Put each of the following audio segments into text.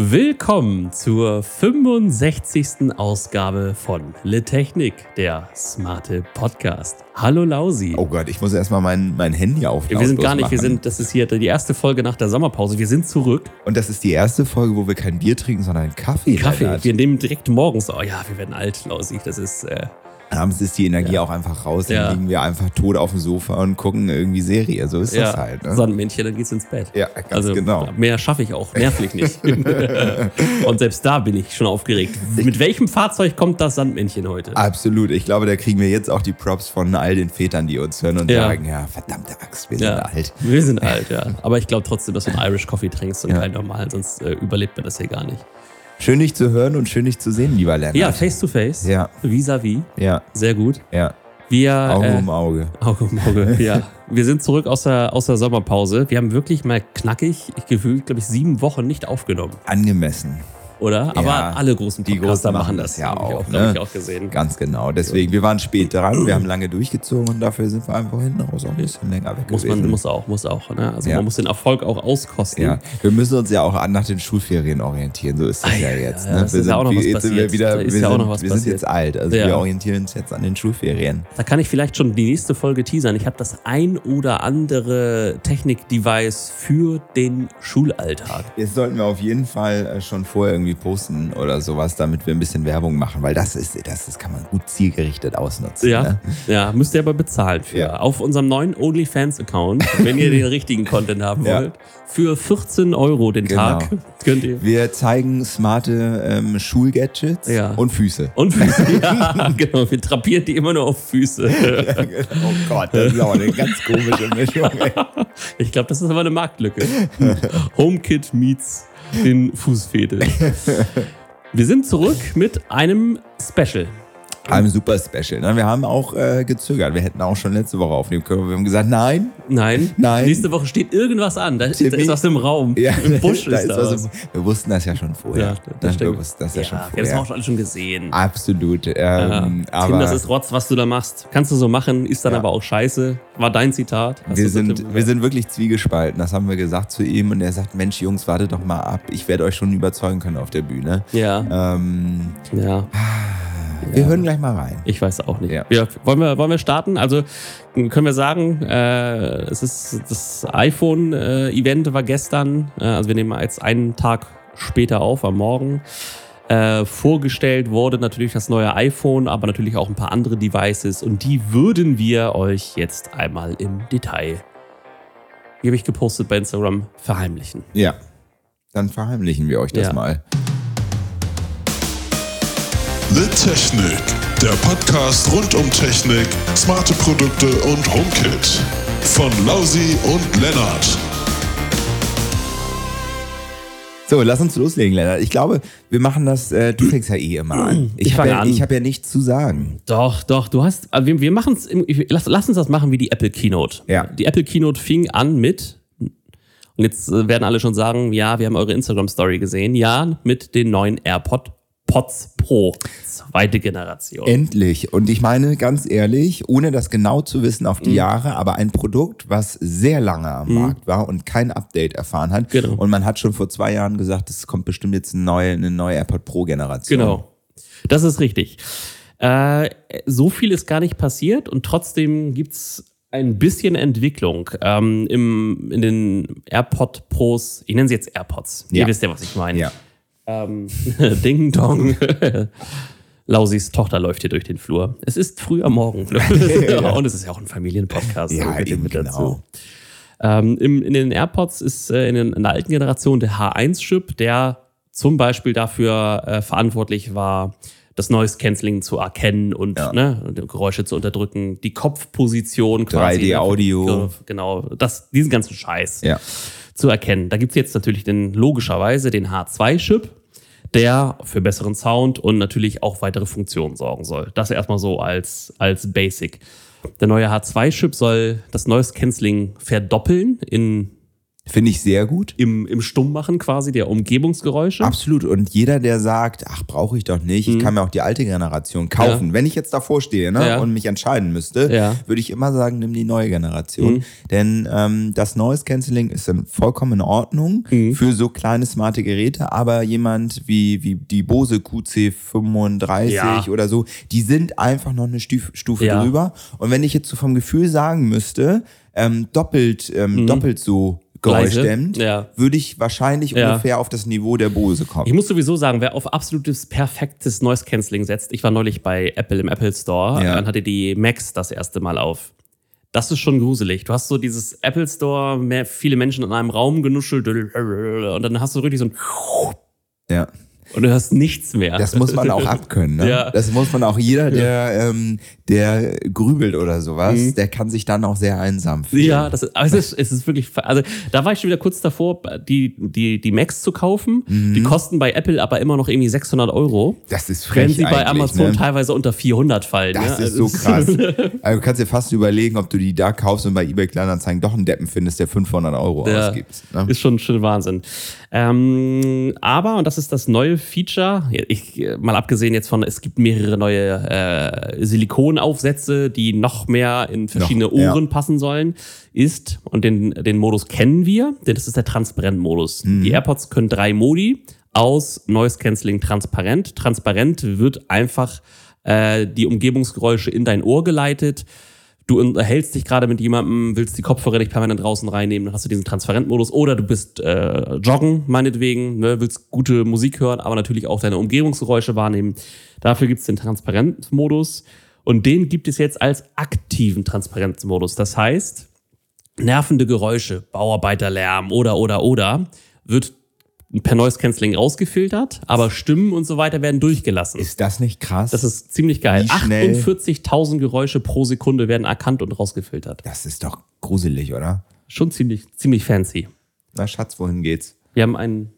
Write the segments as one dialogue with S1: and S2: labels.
S1: Willkommen zur 65. Ausgabe von Le Technik, der smarte Podcast. Hallo Lausi.
S2: Oh Gott, ich muss erstmal mein, mein Handy auf.
S1: wir sind gar nicht, wir sind, das ist hier die erste Folge nach der Sommerpause. Wir sind zurück.
S2: Und das ist die erste Folge, wo wir kein Bier trinken, sondern Kaffee.
S1: Kaffee. Lennart. Wir nehmen direkt morgens. Oh ja, wir werden alt, Lausi. Das ist. Äh,
S2: Abends ist die Energie ja. auch einfach raus, dann ja. liegen wir einfach tot auf dem Sofa und gucken irgendwie Serie. So ist ja. das halt.
S1: Ne? Sonnenmännchen, dann geht's ins Bett.
S2: Ja, ganz also, genau.
S1: Mehr schaffe ich auch, nervlich nicht. und selbst da bin ich schon aufgeregt. Mit welchem Fahrzeug kommt das Sandmännchen heute?
S2: Absolut. Ich glaube, da kriegen wir jetzt auch die Props von all den Vätern, die uns hören und sagen, ja, verdammte Axt, wir sind alt.
S1: Wir sind alt, ja. Aber ich glaube trotzdem, dass du einen Irish Coffee trinkst und keinen normalen, sonst äh, überlebt man das hier gar nicht.
S2: Schön dich zu hören und schön dich zu sehen, lieber Lennart.
S1: Ja, face to face.
S2: Ja.
S1: Vis-à-vis.
S2: -vis. Ja.
S1: Sehr gut.
S2: Ja.
S1: Wir,
S2: Auge äh, um Auge.
S1: Auge um Auge, ja. Wir sind zurück aus der, aus der Sommerpause. Wir haben wirklich mal knackig, ich gefühlt, glaube ich, sieben Wochen nicht aufgenommen.
S2: Angemessen
S1: oder? Aber ja, alle großen Podcaster machen das
S2: ja auch.
S1: auch ne? ich auch gesehen.
S2: Ganz genau. Deswegen, wir waren spät dran, wir haben lange durchgezogen und dafür sind wir einfach hinten raus auch ein bisschen länger weg
S1: muss
S2: gewesen.
S1: Man muss auch, muss auch. Ne? Also ja. man muss den Erfolg auch auskosten.
S2: Ja. Wir müssen uns ja auch nach den Schulferien orientieren. So ist das ah, ja, jetzt.
S1: Ne?
S2: wir sind,
S1: auch noch was
S2: jetzt
S1: sind wir
S2: wieder, wir, sind, wir sind jetzt alt. Also wir orientieren uns jetzt an den Schulferien.
S1: Da kann ich vielleicht schon die nächste Folge teasern. Ich habe das ein oder andere Technik-Device für den Schulalltag.
S2: Jetzt sollten wir auf jeden Fall äh, schon vorher irgendwie posten oder sowas, damit wir ein bisschen Werbung machen, weil das ist, das, das kann man gut zielgerichtet ausnutzen.
S1: Ja, ne? ja müsst ihr aber bezahlen für. Ja. Auf unserem neuen OnlyFans-Account, wenn ihr den richtigen Content haben wollt, ja. für 14 Euro den genau. Tag könnt ihr.
S2: Wir zeigen smarte ähm, Schulgadgets ja. und Füße.
S1: Und Füße, ja, genau. Wir trapieren die immer nur auf Füße.
S2: Genau. oh Gott, das ist aber eine ganz komische Mischung. Ey.
S1: Ich glaube, das ist aber eine Marktlücke. HomeKit meets den Fußfetisch. Wir sind zurück mit einem Special.
S2: Einem super Special. Ne? Wir haben auch äh, gezögert. Wir hätten auch schon letzte Woche aufnehmen können. Wir haben gesagt, nein.
S1: Nein.
S2: Nein.
S1: Nächste Woche steht irgendwas an. Da, ist, da ist was im Raum.
S2: Ja,
S1: Im
S2: Busch da ist, da was. Im, wir wussten das ja schon vorher. Ja,
S1: das stimmt. Wir
S2: wussten das ja,
S1: ja
S2: schon vorher.
S1: Wir haben das auch alle schon gesehen.
S2: Absolut. Ähm,
S1: ja. aber Tim, das ist Rotz, was du da machst. Kannst du so machen, ist dann aber auch scheiße. War dein Zitat.
S2: wir sind, wir sind wirklich zwiegespalten. Das haben wir gesagt zu ihm. Und er sagt, Mensch, Jungs, wartet doch mal ab. Ich werde euch schon überzeugen können auf der Bühne.
S1: Ja.
S2: Ähm,
S1: ja.
S2: Wir hören gleich mal rein.
S1: Ich weiß auch nicht. Ja. Wir, wollen, wir, wollen wir starten? Also können wir sagen, äh, es ist das iPhone-Event war gestern. Äh, also wir nehmen jetzt einen Tag später auf, am Morgen. Äh, vorgestellt wurde natürlich das neue iPhone, aber natürlich auch ein paar andere Devices und die würden wir euch jetzt einmal im Detail, wie habe ich gepostet bei Instagram, verheimlichen.
S2: Ja, dann verheimlichen wir euch das ja. mal.
S3: The Technik, der Podcast rund um Technik, smarte Produkte und HomeKit. Von Lausi und Lennart.
S2: So, lass uns loslegen, Lennart. Ich glaube, wir machen das, äh, du fängst ja eh immer an.
S1: Ich, ich habe ja,
S2: hab ja nichts zu sagen.
S1: Doch, doch, du hast, äh, wir, wir machen es, lass, lass uns das machen wie die Apple Keynote.
S2: Ja.
S1: Die Apple Keynote fing an mit, und jetzt äh, werden alle schon sagen, ja, wir haben eure Instagram-Story gesehen, ja, mit den neuen AirPod Pods Pro, zweite Generation.
S2: Endlich. Und ich meine, ganz ehrlich, ohne das genau zu wissen auf die mhm. Jahre, aber ein Produkt, was sehr lange am mhm. Markt war und kein Update erfahren hat.
S1: Genau.
S2: Und man hat schon vor zwei Jahren gesagt, es kommt bestimmt jetzt eine neue, eine neue AirPod Pro Generation.
S1: Genau. Das ist richtig. Äh, so viel ist gar nicht passiert und trotzdem gibt's ein bisschen Entwicklung ähm, im, in den AirPod Pros. Ich nenne sie jetzt AirPods. Ja. Ihr wisst ja, was ich meine.
S2: Ja.
S1: Ähm, Ding Dong. Lausis Tochter läuft hier durch den Flur. Es ist früh am Morgen. Und es ist ja auch ein Familienpodcast.
S2: Ja, eben mit genau.
S1: Ähm, im, in den AirPods ist äh, in, den, in, der alten Generation der H1-Chip, der zum Beispiel dafür äh, verantwortlich war, das Noise Cancelling zu erkennen und ja. ne, Geräusche zu unterdrücken, die Kopfposition
S2: quasi. 3D-Audio.
S1: Genau, das, diesen ganzen Scheiß
S2: ja.
S1: zu erkennen. Da gibt's jetzt natürlich den, logischerweise den H2-Chip, der für besseren Sound und natürlich auch weitere Funktionen sorgen soll. Das erstmal so als, als Basic. Der neue H2-Chip soll das Noise Cancelling verdoppeln in
S2: Finde ich sehr gut.
S1: Im, im Stummmachen quasi der Umgebungsgeräusche.
S2: Absolut. Und jeder, der sagt, ach, brauche ich doch nicht, ich kann mir auch die alte Generation kaufen.
S1: Ja.
S2: Wenn ich jetzt davor stehe ne,
S1: Ja.
S2: und mich entscheiden müsste,
S1: Ja.
S2: würde ich immer sagen, nimm die neue Generation. Denn ähm, das Noise Cancelling ist dann vollkommen in Ordnung für so kleine smarte Geräte, aber jemand wie, wie die Bose QC35
S1: Ja.
S2: oder so, die sind einfach noch eine Stuf Stufe
S1: Ja.
S2: drüber. Und wenn ich jetzt so vom Gefühl sagen müsste, ähm, doppelt, ähm, doppelt so
S1: Mhm.
S2: Geräuschdämmend,
S1: Ja.
S2: würde ich wahrscheinlich
S1: Ja.
S2: ungefähr auf das Niveau der Bose kommen.
S1: Ich muss sowieso sagen, wer auf absolutes perfektes Noise Cancelling setzt, ich war neulich bei Apple im Apple Store,
S2: Ja.
S1: dann hatte die Max das erste Mal auf. Das ist schon gruselig. Du hast so dieses Apple Store, mehr, viele Menschen in einem Raum genuschelt und dann hast du richtig so ein
S2: Ja.
S1: Und du hörst nichts mehr.
S2: Das muss man auch abkönnen. Ne?
S1: Ja.
S2: Das muss man auch jeder, der, ähm, der grübelt oder sowas, der kann sich dann auch sehr einsam fühlen.
S1: Mhm. Ja, das ist, aber es ist, es ist wirklich, also da war ich schon wieder kurz davor, die, die, die Macs zu kaufen.
S2: Mhm.
S1: Die kosten bei Apple aber immer noch irgendwie 600 Euro.
S2: Das ist frech
S1: Während sie bei Amazon
S2: ne?
S1: teilweise unter 400 fallen.
S2: Das
S1: ja?
S2: ist so
S1: Also,
S2: krass. Also du kannst dir fast überlegen, ob du die da kaufst und bei eBay Kleinanzeigen doch einen Deppen findest, der 500 Euro
S1: Ja,
S2: ausgibt. Ne?
S1: Ist schon, schon Wahnsinn. Ähm, aber, und das ist das neue Feature, ich, mal abgesehen jetzt von, es gibt mehrere neue äh, Silikonaufsätze, die noch mehr in verschiedene
S2: Noch, ja.
S1: Ohren passen sollen, ist, und den, den Modus kennen wir, denn das ist der Transparent-Modus.
S2: Mhm.
S1: Die AirPods können drei Modi aus Noise Cancelling transparent. Transparent wird einfach äh, die Umgebungsgeräusche in dein Ohr geleitet. Du unterhältst dich gerade mit jemandem, willst die Kopfhörer nicht permanent draußen reinnehmen, dann hast du diesen Transparentmodus. Oder du bist äh, joggen, meinetwegen, ne, willst gute Musik hören, aber natürlich auch deine Umgebungsgeräusche wahrnehmen. Dafür gibt's den Transparentmodus. Und den gibt es jetzt als aktiven Transparenzmodus. Das heißt, nervende Geräusche, Bauarbeiterlärm oder, oder, oder, wird per Noise Cancelling rausgefiltert, aber Stimmen und so weiter werden durchgelassen.
S2: Ist das nicht krass?
S1: Das ist ziemlich geil.
S2: Wie schnell-
S1: 48.000 Geräusche pro Sekunde werden erkannt und rausgefiltert.
S2: das ist doch gruselig, oder?
S1: Schon ziemlich, ziemlich fancy.
S2: Na Schatz, wohin geht's?
S1: Wir haben einen.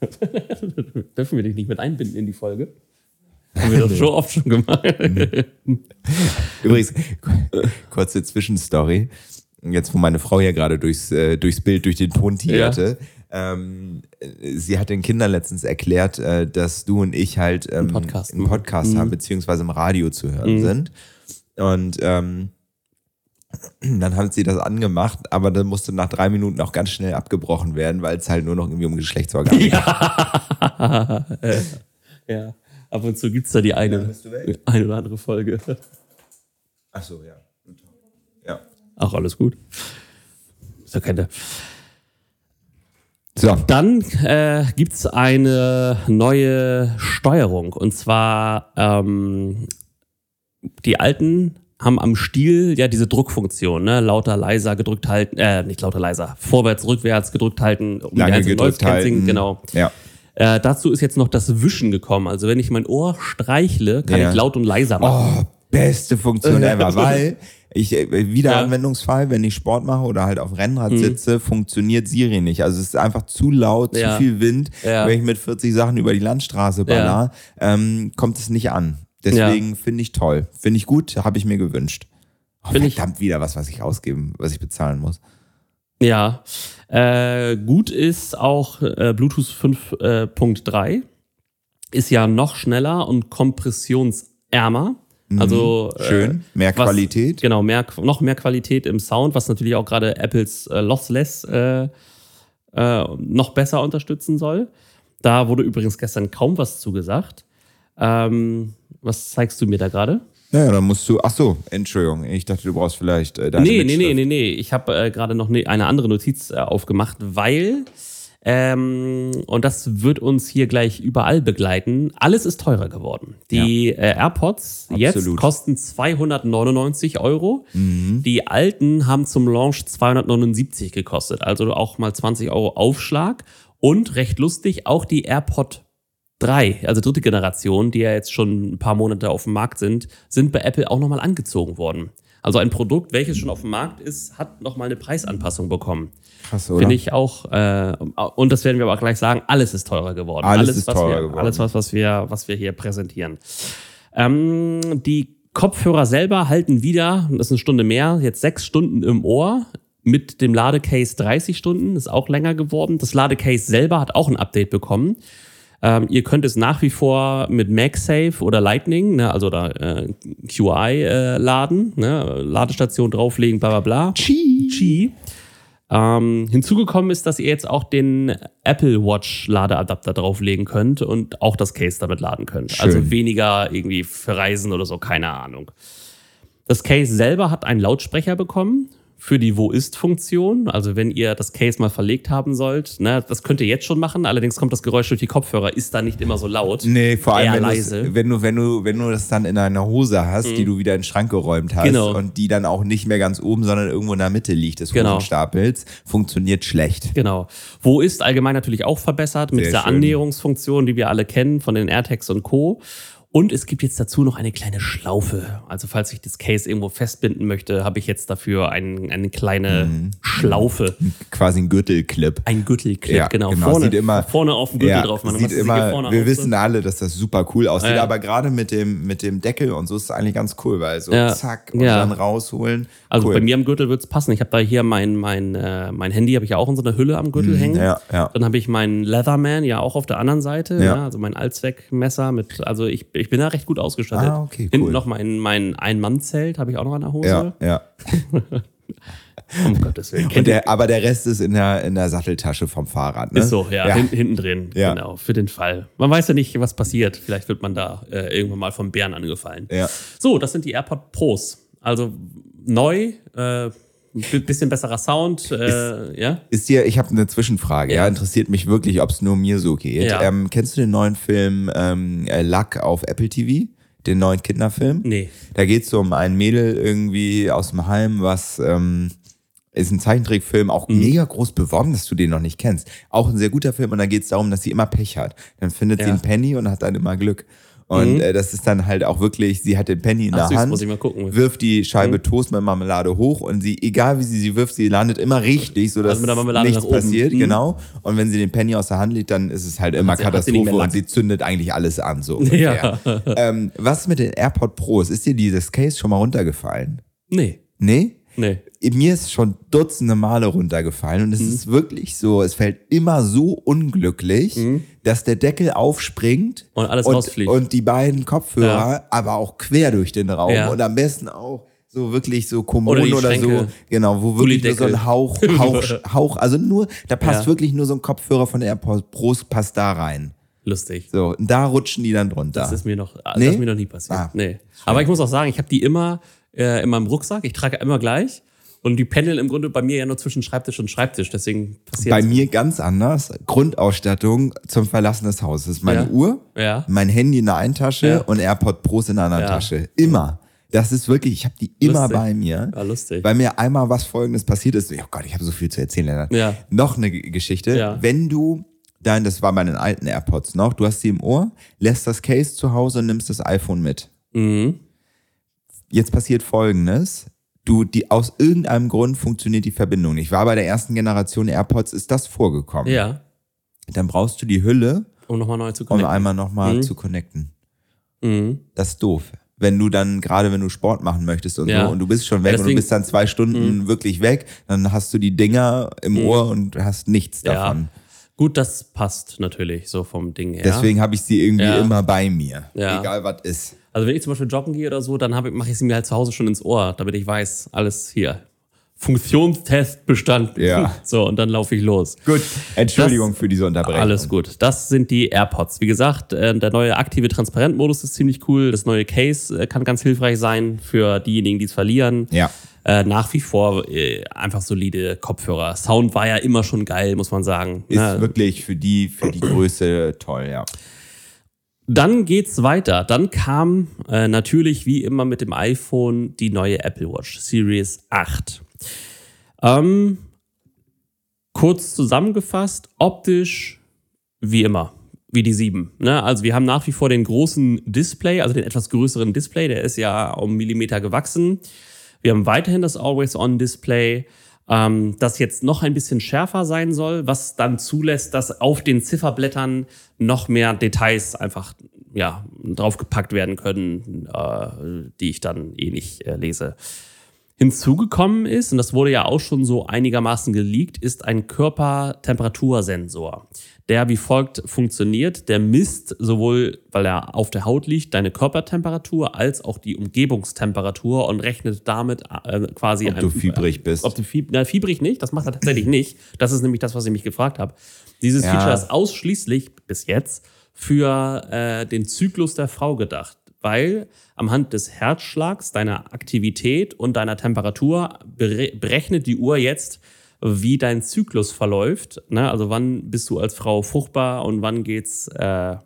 S1: Dürfen wir dich nicht mit einbinden in die Folge? Haben wir das schon oft schon gemacht.
S2: Übrigens, kurze Zwischenstory. Jetzt, wo meine Frau ja gerade durchs, äh, durchs Bild, durch den Ton tigerte. Ähm, sie hat den Kindern letztens erklärt, äh, dass du und ich halt ähm,
S1: Podcast
S2: einen. Podcast haben, beziehungsweise im Radio zu hören sind. Und ähm, dann hat sie das angemacht, aber dann musste nach drei Minuten auch ganz schnell abgebrochen werden, weil es halt nur noch irgendwie um Geschlechtsorgane geht.
S1: ja. Ab und zu gibt es da die eine, eine oder andere Folge.
S2: Ach so, ja. Ja.
S1: Auch alles gut. Ist ja keine.
S2: So,
S1: Dann äh, gibt's eine neue Steuerung. Und zwar ähm, die alten haben am Stiel ja diese Druckfunktion, ne? Lauter, leiser gedrückt halten, äh, nicht lauter, leiser, vorwärts, rückwärts gedrückt halten, um
S2: lange
S1: einzelnen
S2: gedrückt halten.
S1: Genau.
S2: Ja.
S1: Äh, dazu ist jetzt noch das Wischen gekommen. Also wenn ich mein Ohr streichle, kann
S2: Ja.
S1: ich laut und leiser machen.
S2: Oh, beste Funktion ever, weil ich äh, wieder
S1: Ja.
S2: Anwendungsfall, wenn ich Sport mache oder halt auf Rennrad sitze, funktioniert Siri nicht. Also es ist einfach zu laut,
S1: Ja.
S2: zu viel Wind.
S1: Ja.
S2: Wenn ich mit 40 Sachen über die Landstraße baller, ähm, kommt es nicht an. Deswegen finde ich toll. Finde ich gut, habe ich mir gewünscht. Oh,
S1: Find ich-
S2: verdammt wieder was, was ich ausgeben, was ich bezahlen muss.
S1: Ja. Äh, gut ist auch äh, Bluetooth 5.3. ist ja noch schneller und kompressionsärmer. Also
S2: Mhm. Schön, mehr
S1: was-
S2: Qualität.
S1: Genau, mehr, noch mehr Qualität im Sound, was natürlich auch gerade Apples äh, Lossless äh, äh, noch besser unterstützen soll. Da wurde übrigens gestern kaum was zugesagt. Ähm, was zeigst du mir da gerade?
S2: Ja, dann musst du. Ach so, Entschuldigung. Ich dachte, du brauchst vielleicht. Äh, deine
S1: Nee, nee, nee, nee, nee. Ich habe äh, gerade noch ne, eine andere Notiz äh, aufgemacht, weil, ähm, und das wird uns hier gleich überall begleiten, alles ist teurer geworden. Die äh, AirPods jetzt
S2: Absolut.
S1: kosten 299 Euro.
S2: Mhm.
S1: Die alten haben zum Launch 279 gekostet, also auch mal 20 Euro Aufschlag. Und recht lustig, auch die AirPod 3, also dritte Generation, die ja jetzt schon ein paar Monate auf dem Markt sind, sind bei Apple auch nochmal angezogen worden. Also ein Produkt, welches schon auf dem Markt ist, hat nochmal eine Preisanpassung bekommen.
S2: Krass, oder?
S1: Finde ich auch, äh, und das werden wir aber gleich sagen, alles ist teurer geworden.
S2: Alles ist
S1: was
S2: teurer
S1: wir,
S2: geworden.
S1: Alles, was, was, wir, was wir hier präsentieren. Ähm, die Kopfhörer selber halten wieder, das ist eine Stunde mehr, jetzt sechs Stunden im Ohr. mit dem Ladecase 30 Stunden, ist auch länger geworden. Das Ladecase selber hat auch ein Update bekommen. Ähm, ihr könnt es nach wie vor mit MagSafe oder Lightning, ne, also da äh, QI äh, laden, ne, Ladestation drauflegen, bla bla bla.
S2: Chi.
S1: Qi. Ähm, hinzugekommen ist, dass ihr jetzt auch den Apple Watch Ladeadapter drauflegen könnt und auch das Case damit laden könnt.
S2: Schön.
S1: Also weniger irgendwie für Reisen oder so, keine Ahnung. Das Case selber hat einen Lautsprecher bekommen für die Wo ist-Funktion. Also wenn ihr das Case mal verlegt haben sollt, ne, das könnt ihr jetzt schon machen. Allerdings kommt das Geräusch durch die Kopfhörer, ist da nicht immer so laut.
S2: Nee, vor allem, wenn,
S1: leise.
S2: wenn, du, wenn, du, wenn du das dann in einer Hose hast, die du wieder in den Schrank geräumt hast
S1: Genau.
S2: und die dann auch nicht mehr ganz oben, sondern irgendwo in der Mitte liegt des
S1: Genau.
S2: Hosenstapels, funktioniert schlecht.
S1: Genau. Wo ist allgemein natürlich auch verbessert mit
S2: Sehr
S1: dieser
S2: schön.
S1: Annäherungsfunktion, die wir alle kennen von den AirTags und Co. Und es gibt jetzt dazu noch eine kleine Schlaufe. Also falls ich das Case irgendwo festbinden möchte, habe ich jetzt dafür ein, eine kleine
S2: Mhm.
S1: Schlaufe.
S2: Quasi ein Gürtelclip.
S1: Ein Gürtelclip,
S2: Ja,
S1: genau.
S2: genau.
S1: Vorne,
S2: Sieht immer-
S1: vorne auf dem Gürtel drauf. Man
S2: sieht
S1: es
S2: immer, wir wissen alle, dass das super cool aussieht,
S1: Ja, ja.
S2: aber gerade mit dem, mit dem Deckel und so ist es eigentlich ganz cool, weil so
S1: Ja,
S2: zack und
S1: ja.
S2: dann rausholen.
S1: Also
S2: cool.
S1: bei mir am Gürtel wird's passen. Ich habe da hier mein, mein, äh, mein Handy, habe ich ja auch in so einer Hülle am Gürtel hängen.
S2: Mhm, ja, ja.
S1: Dann habe ich meinen Leatherman ja auch auf der anderen Seite,
S2: Ja.
S1: ja. also mein Allzweckmesser mit, also ich, ich bin da recht gut ausgestattet.
S2: Ah, okay,
S1: Hinten
S2: cool.
S1: noch mein, mein Ein-Mann-Zelt habe ich auch noch an der Hose.
S2: Ja, ja.
S1: Um Gottes Willen.
S2: Der, aber der Rest ist in der, in der Satteltasche vom Fahrrad. Ne?
S1: ist so, ja,
S2: ja.
S1: Hin, hinten drin,
S2: Ja.
S1: genau, für den Fall. Man weiß ja nicht, was passiert. Vielleicht wird man da äh, irgendwann mal vom Bären angefallen.
S2: Ja.
S1: So, das sind die AirPod Pros. Also neu, äh, ein bisschen besserer Sound, äh, ja.
S2: Ist dir, ich habe eine Zwischenfrage, ja.
S1: Ja.
S2: interessiert mich wirklich, ob es nur mir so geht.
S1: Ja.
S2: Ähm, kennst du den neuen Film ähm, äh, Luck auf Apple TV? Den neuen Kinderfilm?
S1: Nee.
S2: Da geht es um ein Mädel irgendwie aus dem Heim, was ähm, ist ein Zeichentrickfilm, auch
S1: Mhm.
S2: mega groß beworben, dass du den noch nicht kennst. Auch ein sehr guter Film und da geht es darum, dass sie immer Pech hat. Dann findet sie
S1: Ja. Mhm.
S2: einen Penny und hat dann immer Glück. Und äh, das ist dann halt auch wirklich, sie hat den Penny in
S1: Ach,
S2: der
S1: süß,
S2: Hand,
S1: muss ich mal gucken. Mhm.
S2: wirft die Scheibe Toast mit Marmelade hoch und sie, egal wie sie sie wirft, sie landet immer richtig, sodass
S1: Also mit der Marmelade
S2: nichts passiert,
S1: Mhm.
S2: genau. Und wenn sie den Penny aus der Hand legt, dann ist es halt immer
S1: sie-
S2: Katastrophe und sie zündet eigentlich alles an, so ungefähr. ähm, was mit den AirPod Pros? Ist dir dieses Case schon mal runtergefallen?
S1: Nee,
S2: Nee?
S1: Nee.
S2: Mir ist schon dutzende Male runtergefallen und es
S1: Mhm.
S2: ist wirklich so, es fällt immer so unglücklich, dass der Deckel aufspringt
S1: Mhm. Und alles
S2: und,
S1: rausfliegt.
S2: und die beiden Kopfhörer aber auch quer durch den Raum
S1: Ja.
S2: und am besten auch so wirklich so Kommoden
S1: Oder
S2: oder, so, genau, wo wirklich nur so ein Hauch, Hauch, Hauch, also nur, da passt
S1: Ja.
S2: wirklich nur so ein Kopfhörer von der AirPods Pros passt da rein.
S1: Lustig.
S2: So, und da rutschen die dann drunter.
S1: Das ist mir noch, das
S2: Nee?
S1: ist mir noch nie passiert.
S2: Ah.
S1: Nee. Aber ich muss auch sagen, ich habe die immer äh, in meinem Rucksack. Ich trage immer gleich. Und die pendeln im Grunde bei mir ja nur zwischen Schreibtisch und Schreibtisch. Deswegen passiert
S2: Bei mir ganz anders. Grundausstattung zum Verlassen des Hauses. Meine
S1: Ja.
S2: Uhr,
S1: Ja.
S2: mein Handy in der einen Tasche
S1: Ja.
S2: und AirPod Pros in der anderen. Tasche. Immer. Das ist wirklich, ich habe die immer
S1: Lustig.
S2: bei mir.
S1: Ja, lustig.
S2: Weil mir einmal was folgendes passiert ist. Oh Gott, ich habe so viel zu erzählen, Lennart.
S1: Ja.
S2: Noch eine Geschichte. Wenn du dann, das war bei den alten AirPods noch, du hast sie im Ohr, lässt das Case zu Hause und nimmst das iPhone mit.
S1: Mhm.
S2: Jetzt passiert folgendes. Du, die, aus irgendeinem Grund funktioniert die Verbindung nicht. War bei der ersten Generation AirPods, ist das vorgekommen.
S1: Ja.
S2: Dann brauchst du die Hülle,
S1: Um nochmal neu zu
S2: um
S1: connecten.
S2: einmal nochmal
S1: Mhm.
S2: zu connecten.
S1: Mhm.
S2: Das ist doof. Wenn du dann, gerade wenn du Sport machen möchtest und
S1: Ja.
S2: so, und du bist schon weg und du
S1: deswegen- Mhm.
S2: bist dann zwei Stunden wirklich weg, dann hast du die Dinger im Ohr und hast nichts
S1: Ja.
S2: davon.
S1: Gut, das passt natürlich so vom Ding her.
S2: Deswegen habe ich sie irgendwie
S1: Ja.
S2: immer bei mir.
S1: Ja.
S2: Egal was ist.
S1: Also wenn ich zum Beispiel joggen gehe oder so, dann mache ich sie mir halt zu Hause schon ins Ohr, damit ich weiß, alles hier. Funktionstest bestanden.
S2: Ja.
S1: So, und dann laufe ich los.
S2: Gut, Entschuldigung
S1: Das-
S2: für diese Unterbrechung.
S1: Alles gut. Das sind die AirPods. Wie gesagt, äh, der neue aktive Transparentmodus ist ziemlich cool. Das neue Case äh, kann ganz hilfreich sein für diejenigen, die es verlieren.
S2: Ja.
S1: Äh, nach wie vor äh, einfach solide Kopfhörer. Sound war ja immer schon geil, muss man sagen.
S2: Ist
S1: Ne?
S2: wirklich für die, für die Größe toll, ja.
S1: Dann geht's weiter. Dann kam äh, natürlich wie immer mit dem iPhone die neue Apple Watch Series 8. Ähm, kurz zusammengefasst, optisch wie immer, wie die 7. Ne? Also wir haben nach wie vor den großen Display, also den etwas größeren Display, der ist ja um Millimeter gewachsen. Wir haben weiterhin das Always-On-Display, ähm, das jetzt noch ein bisschen schärfer sein soll, was dann zulässt, dass auf den Zifferblättern noch mehr Details einfach ja, draufgepackt werden können, äh, die ich dann eh nicht äh, lese. Hinzugekommen ist, und das wurde ja auch schon so einigermaßen geleakt, ist ein Körpertemperatursensor, der wie folgt funktioniert. Der misst sowohl, weil er auf der Haut liegt, deine Körpertemperatur als auch die Umgebungstemperatur und rechnet damit äh, quasi.
S2: Ob du fiebrig bist.
S1: Ob du fieb na, fiebrig nicht, das macht er tatsächlich nicht. Das ist nämlich das, was ich mich gefragt habe. Dieses
S2: Ja.
S1: Feature ist ausschließlich bis jetzt für äh, den Zyklus der Frau gedacht, weil am Hand des Herzschlags, deiner Aktivität und deiner Temperatur bere berechnet die Uhr jetzt, wie dein Zyklus verläuft. Ne? Also wann bist du als Frau fruchtbar und wann geht's äh,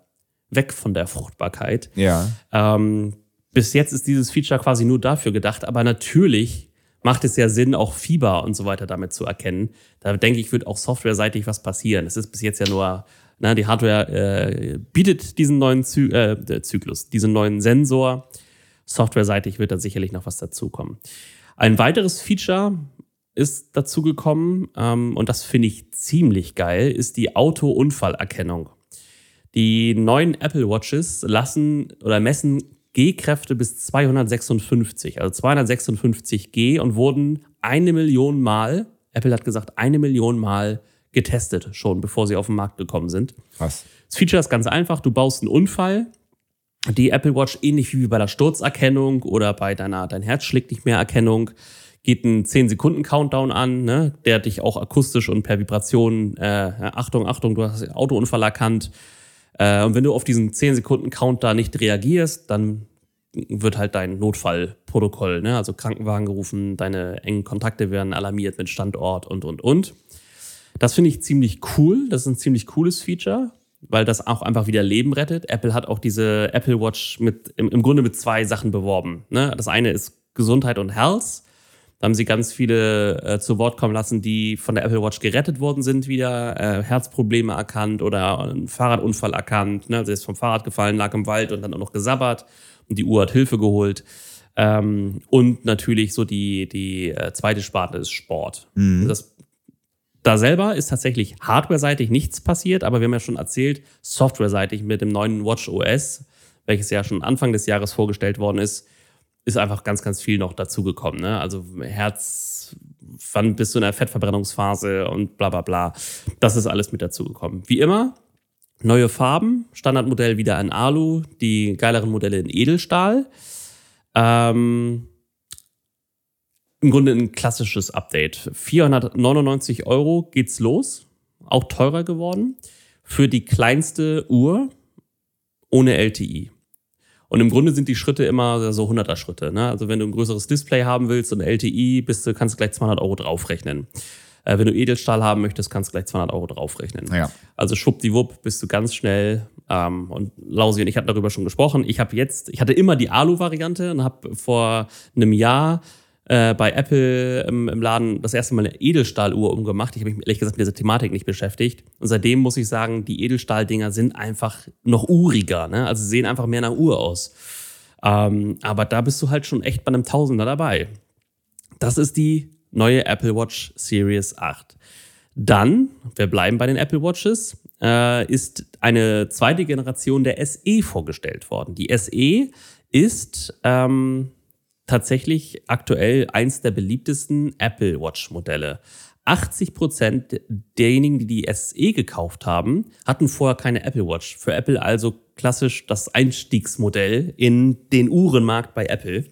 S1: weg von der Fruchtbarkeit.
S2: Ja.
S1: Ähm, bis jetzt ist dieses Feature quasi nur dafür gedacht, aber natürlich macht es ja Sinn, auch Fieber und so weiter damit zu erkennen. Da denke ich, wird auch softwareseitig was passieren. Es ist bis jetzt ja nur, na, die Hardware äh, bietet diesen neuen Zy äh, der Zyklus, diesen neuen Sensor. Softwareseitig wird da sicherlich noch was dazukommen. Ein weiteres Feature ist dazu gekommen, ähm, und das finde ich ziemlich geil, ist die Autounfallerkennung. Die neuen Apple Watches lassen oder messen G-Kräfte bis 256, also 256 G und wurden eine Million Mal, Apple hat gesagt, eine Million Mal getestet schon, bevor sie auf den Markt gekommen sind.
S2: Krass.
S1: Das Feature ist ganz einfach. Du baust einen Unfall. Die Apple Watch, ähnlich wie bei der Sturzerkennung oder bei deiner Dein Herz schlägt nicht mehr Erkennung, geht ein 10-Sekunden-Countdown an, ne, der dich auch akustisch und per Vibration, äh, Achtung, Achtung, du hast Autounfall erkannt. Äh, und wenn du auf diesen 10-Sekunden-Count da nicht reagierst, dann wird halt dein Notfallprotokoll, ne, also Krankenwagen gerufen, deine engen Kontakte werden alarmiert mit Standort und, und, und. Das finde ich ziemlich cool. Das ist ein ziemlich cooles Feature, weil das auch einfach wieder Leben rettet. Apple hat auch diese Apple Watch mit, im, im Grunde mit zwei Sachen beworben. Ne? Das eine ist Gesundheit und Health. Da haben sie ganz viele äh, zu Wort kommen lassen, die von der Apple Watch gerettet worden sind, wieder äh, Herzprobleme erkannt oder einen Fahrradunfall erkannt. Ne? Also ist vom Fahrrad gefallen, lag im Wald und dann auch noch gesabbert und die Uhr hat Hilfe geholt. Ähm, und natürlich so die, die äh, zweite Sparte ist Sport. Das da selber ist tatsächlich hardware-seitig nichts passiert, aber wir haben ja schon erzählt, software-seitig mit dem neuen Watch OS, welches ja schon Anfang des Jahres vorgestellt worden ist, ist einfach ganz, ganz viel noch dazugekommen. Ne? Also Herz, wann bist du in der Fettverbrennungsphase und bla bla bla. Das ist alles mit dazugekommen. Wie immer, neue Farben, Standardmodell wieder in Alu, die geileren Modelle in Edelstahl. Ähm, im Grunde ein klassisches Update. 499 Euro geht's los, auch teurer geworden, für die kleinste Uhr ohne LTI. Und im Grunde sind die Schritte immer so 100er Schritte. Ne? Also wenn du ein größeres Display haben willst und LTI, bist du, kannst du gleich 200 Euro draufrechnen. Äh, wenn du Edelstahl haben möchtest, kannst du gleich 200 Euro draufrechnen.
S2: Ja.
S1: Also schwuppdiwupp bist du ganz schnell. Ähm, und Lausi und ich hatten darüber schon gesprochen. Ich habe jetzt, ich hatte immer die Alu-Variante und habe vor einem Jahr äh, bei Apple im, im Laden das erste Mal eine Edelstahluhr umgemacht. Ich habe mich ehrlich gesagt mit dieser Thematik nicht beschäftigt. Und seitdem muss ich sagen, die Edelstahldinger sind einfach noch uriger. Ne? Also sehen einfach mehr nach Uhr aus. Ähm, aber da bist du halt schon echt bei einem Tausender dabei. Das ist die neue Apple Watch Series 8. Dann, wir bleiben bei den Apple Watches, äh, ist eine zweite Generation der SE vorgestellt worden. Die SE ist ähm, tatsächlich aktuell eins der beliebtesten Apple Watch Modelle. 80 Prozent derjenigen, die die SE gekauft haben, hatten vorher keine Apple Watch. Für Apple also klassisch das Einstiegsmodell in den Uhrenmarkt bei Apple.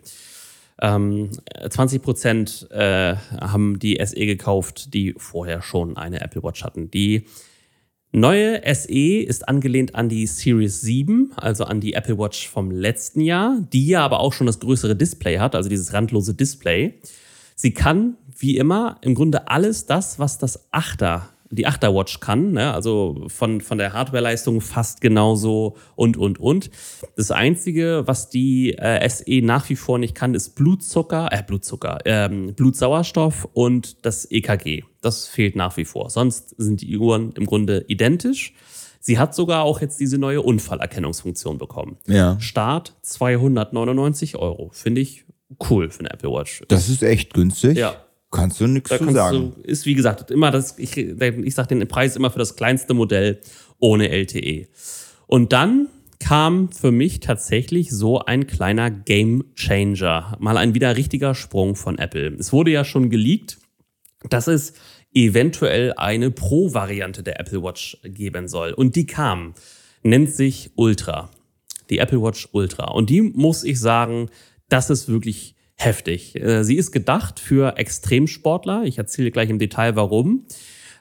S1: Ähm, 20 Prozent äh, haben die SE gekauft, die vorher schon eine Apple Watch hatten. Die neue SE ist angelehnt an die Series 7, also an die Apple Watch vom letzten Jahr, die ja aber auch schon das größere Display hat, also dieses randlose Display. Sie kann, wie immer, im Grunde alles das, was das Achter, die Achterwatch kann, ne? also von, von der Hardwareleistung fast genauso und, und, und. Das Einzige, was die äh, SE nach wie vor nicht kann, ist Blutzucker, äh, Blutzucker, ähm, Blutsauerstoff und das EKG. Das fehlt nach wie vor. Sonst sind die Uhren im Grunde identisch. Sie hat sogar auch jetzt diese neue Unfallerkennungsfunktion bekommen.
S2: Ja.
S1: Start 299 Euro. Finde ich cool für eine Apple Watch.
S2: Das ist echt günstig.
S1: Ja.
S2: Kannst du nichts zu sagen.
S1: du, ist wie gesagt, immer das, ich, ich sag den Preis immer für das kleinste Modell ohne LTE. Und dann kam für mich tatsächlich so ein kleiner Game Changer. Mal ein wieder richtiger Sprung von Apple. Es wurde ja schon geleakt, dass es eventuell eine Pro-Variante der Apple Watch geben soll. Und die kam. Nennt sich Ultra. Die Apple Watch Ultra. Und die muss ich sagen, das ist wirklich heftig. Äh, sie ist gedacht für Extremsportler. Ich erzähle gleich im Detail warum.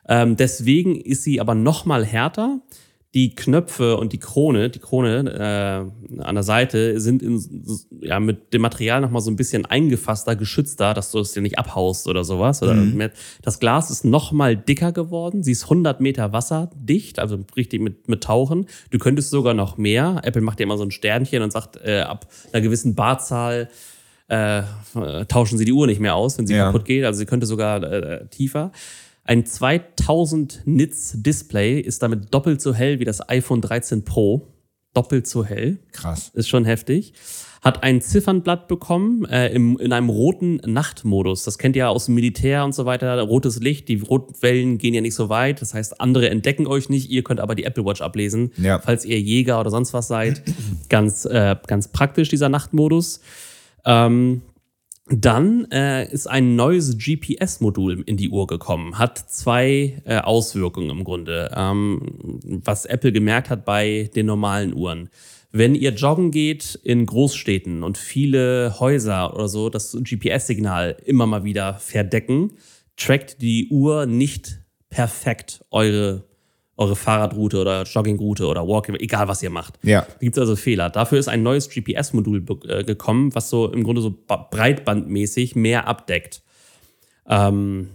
S1: Ähm, deswegen ist sie aber noch mal härter die Knöpfe und die Krone, die Krone äh, an der Seite sind in, ja, mit dem Material nochmal so ein bisschen eingefasster, geschützter, dass du es dir nicht abhaust oder sowas. Oder mhm. Das Glas ist nochmal dicker geworden. Sie ist 100 Meter wasserdicht, also richtig mit, mit Tauchen. Du könntest sogar noch mehr. Apple macht dir immer so ein Sternchen und sagt, äh, ab einer gewissen Barzahl äh, tauschen sie die Uhr nicht mehr aus, wenn sie ja. kaputt geht. Also sie könnte sogar äh, tiefer. Ein 2000 Nits Display ist damit doppelt so hell wie das iPhone 13 Pro. Doppelt so hell.
S2: Krass.
S1: Ist schon heftig. Hat ein Ziffernblatt bekommen äh, im, in einem roten Nachtmodus. Das kennt ihr ja aus dem Militär und so weiter. Rotes Licht, die Rotwellen gehen ja nicht so weit. Das heißt, andere entdecken euch nicht. Ihr könnt aber die Apple Watch ablesen, ja. falls ihr Jäger oder sonst was seid. ganz, äh, ganz praktisch, dieser Nachtmodus. Ähm, dann äh, ist ein neues GPS-Modul in die Uhr gekommen, hat zwei äh, Auswirkungen im Grunde, ähm, was Apple gemerkt hat bei den normalen Uhren. Wenn ihr joggen geht in Großstädten und viele Häuser oder so das GPS-Signal immer mal wieder verdecken, trackt die Uhr nicht perfekt eure eure Fahrradroute oder Joggingroute oder Walking, egal was ihr macht.
S2: Ja.
S1: Da gibt es also Fehler. Dafür ist ein neues GPS-Modul äh, gekommen, was so im Grunde so breitbandmäßig mehr abdeckt. Ähm,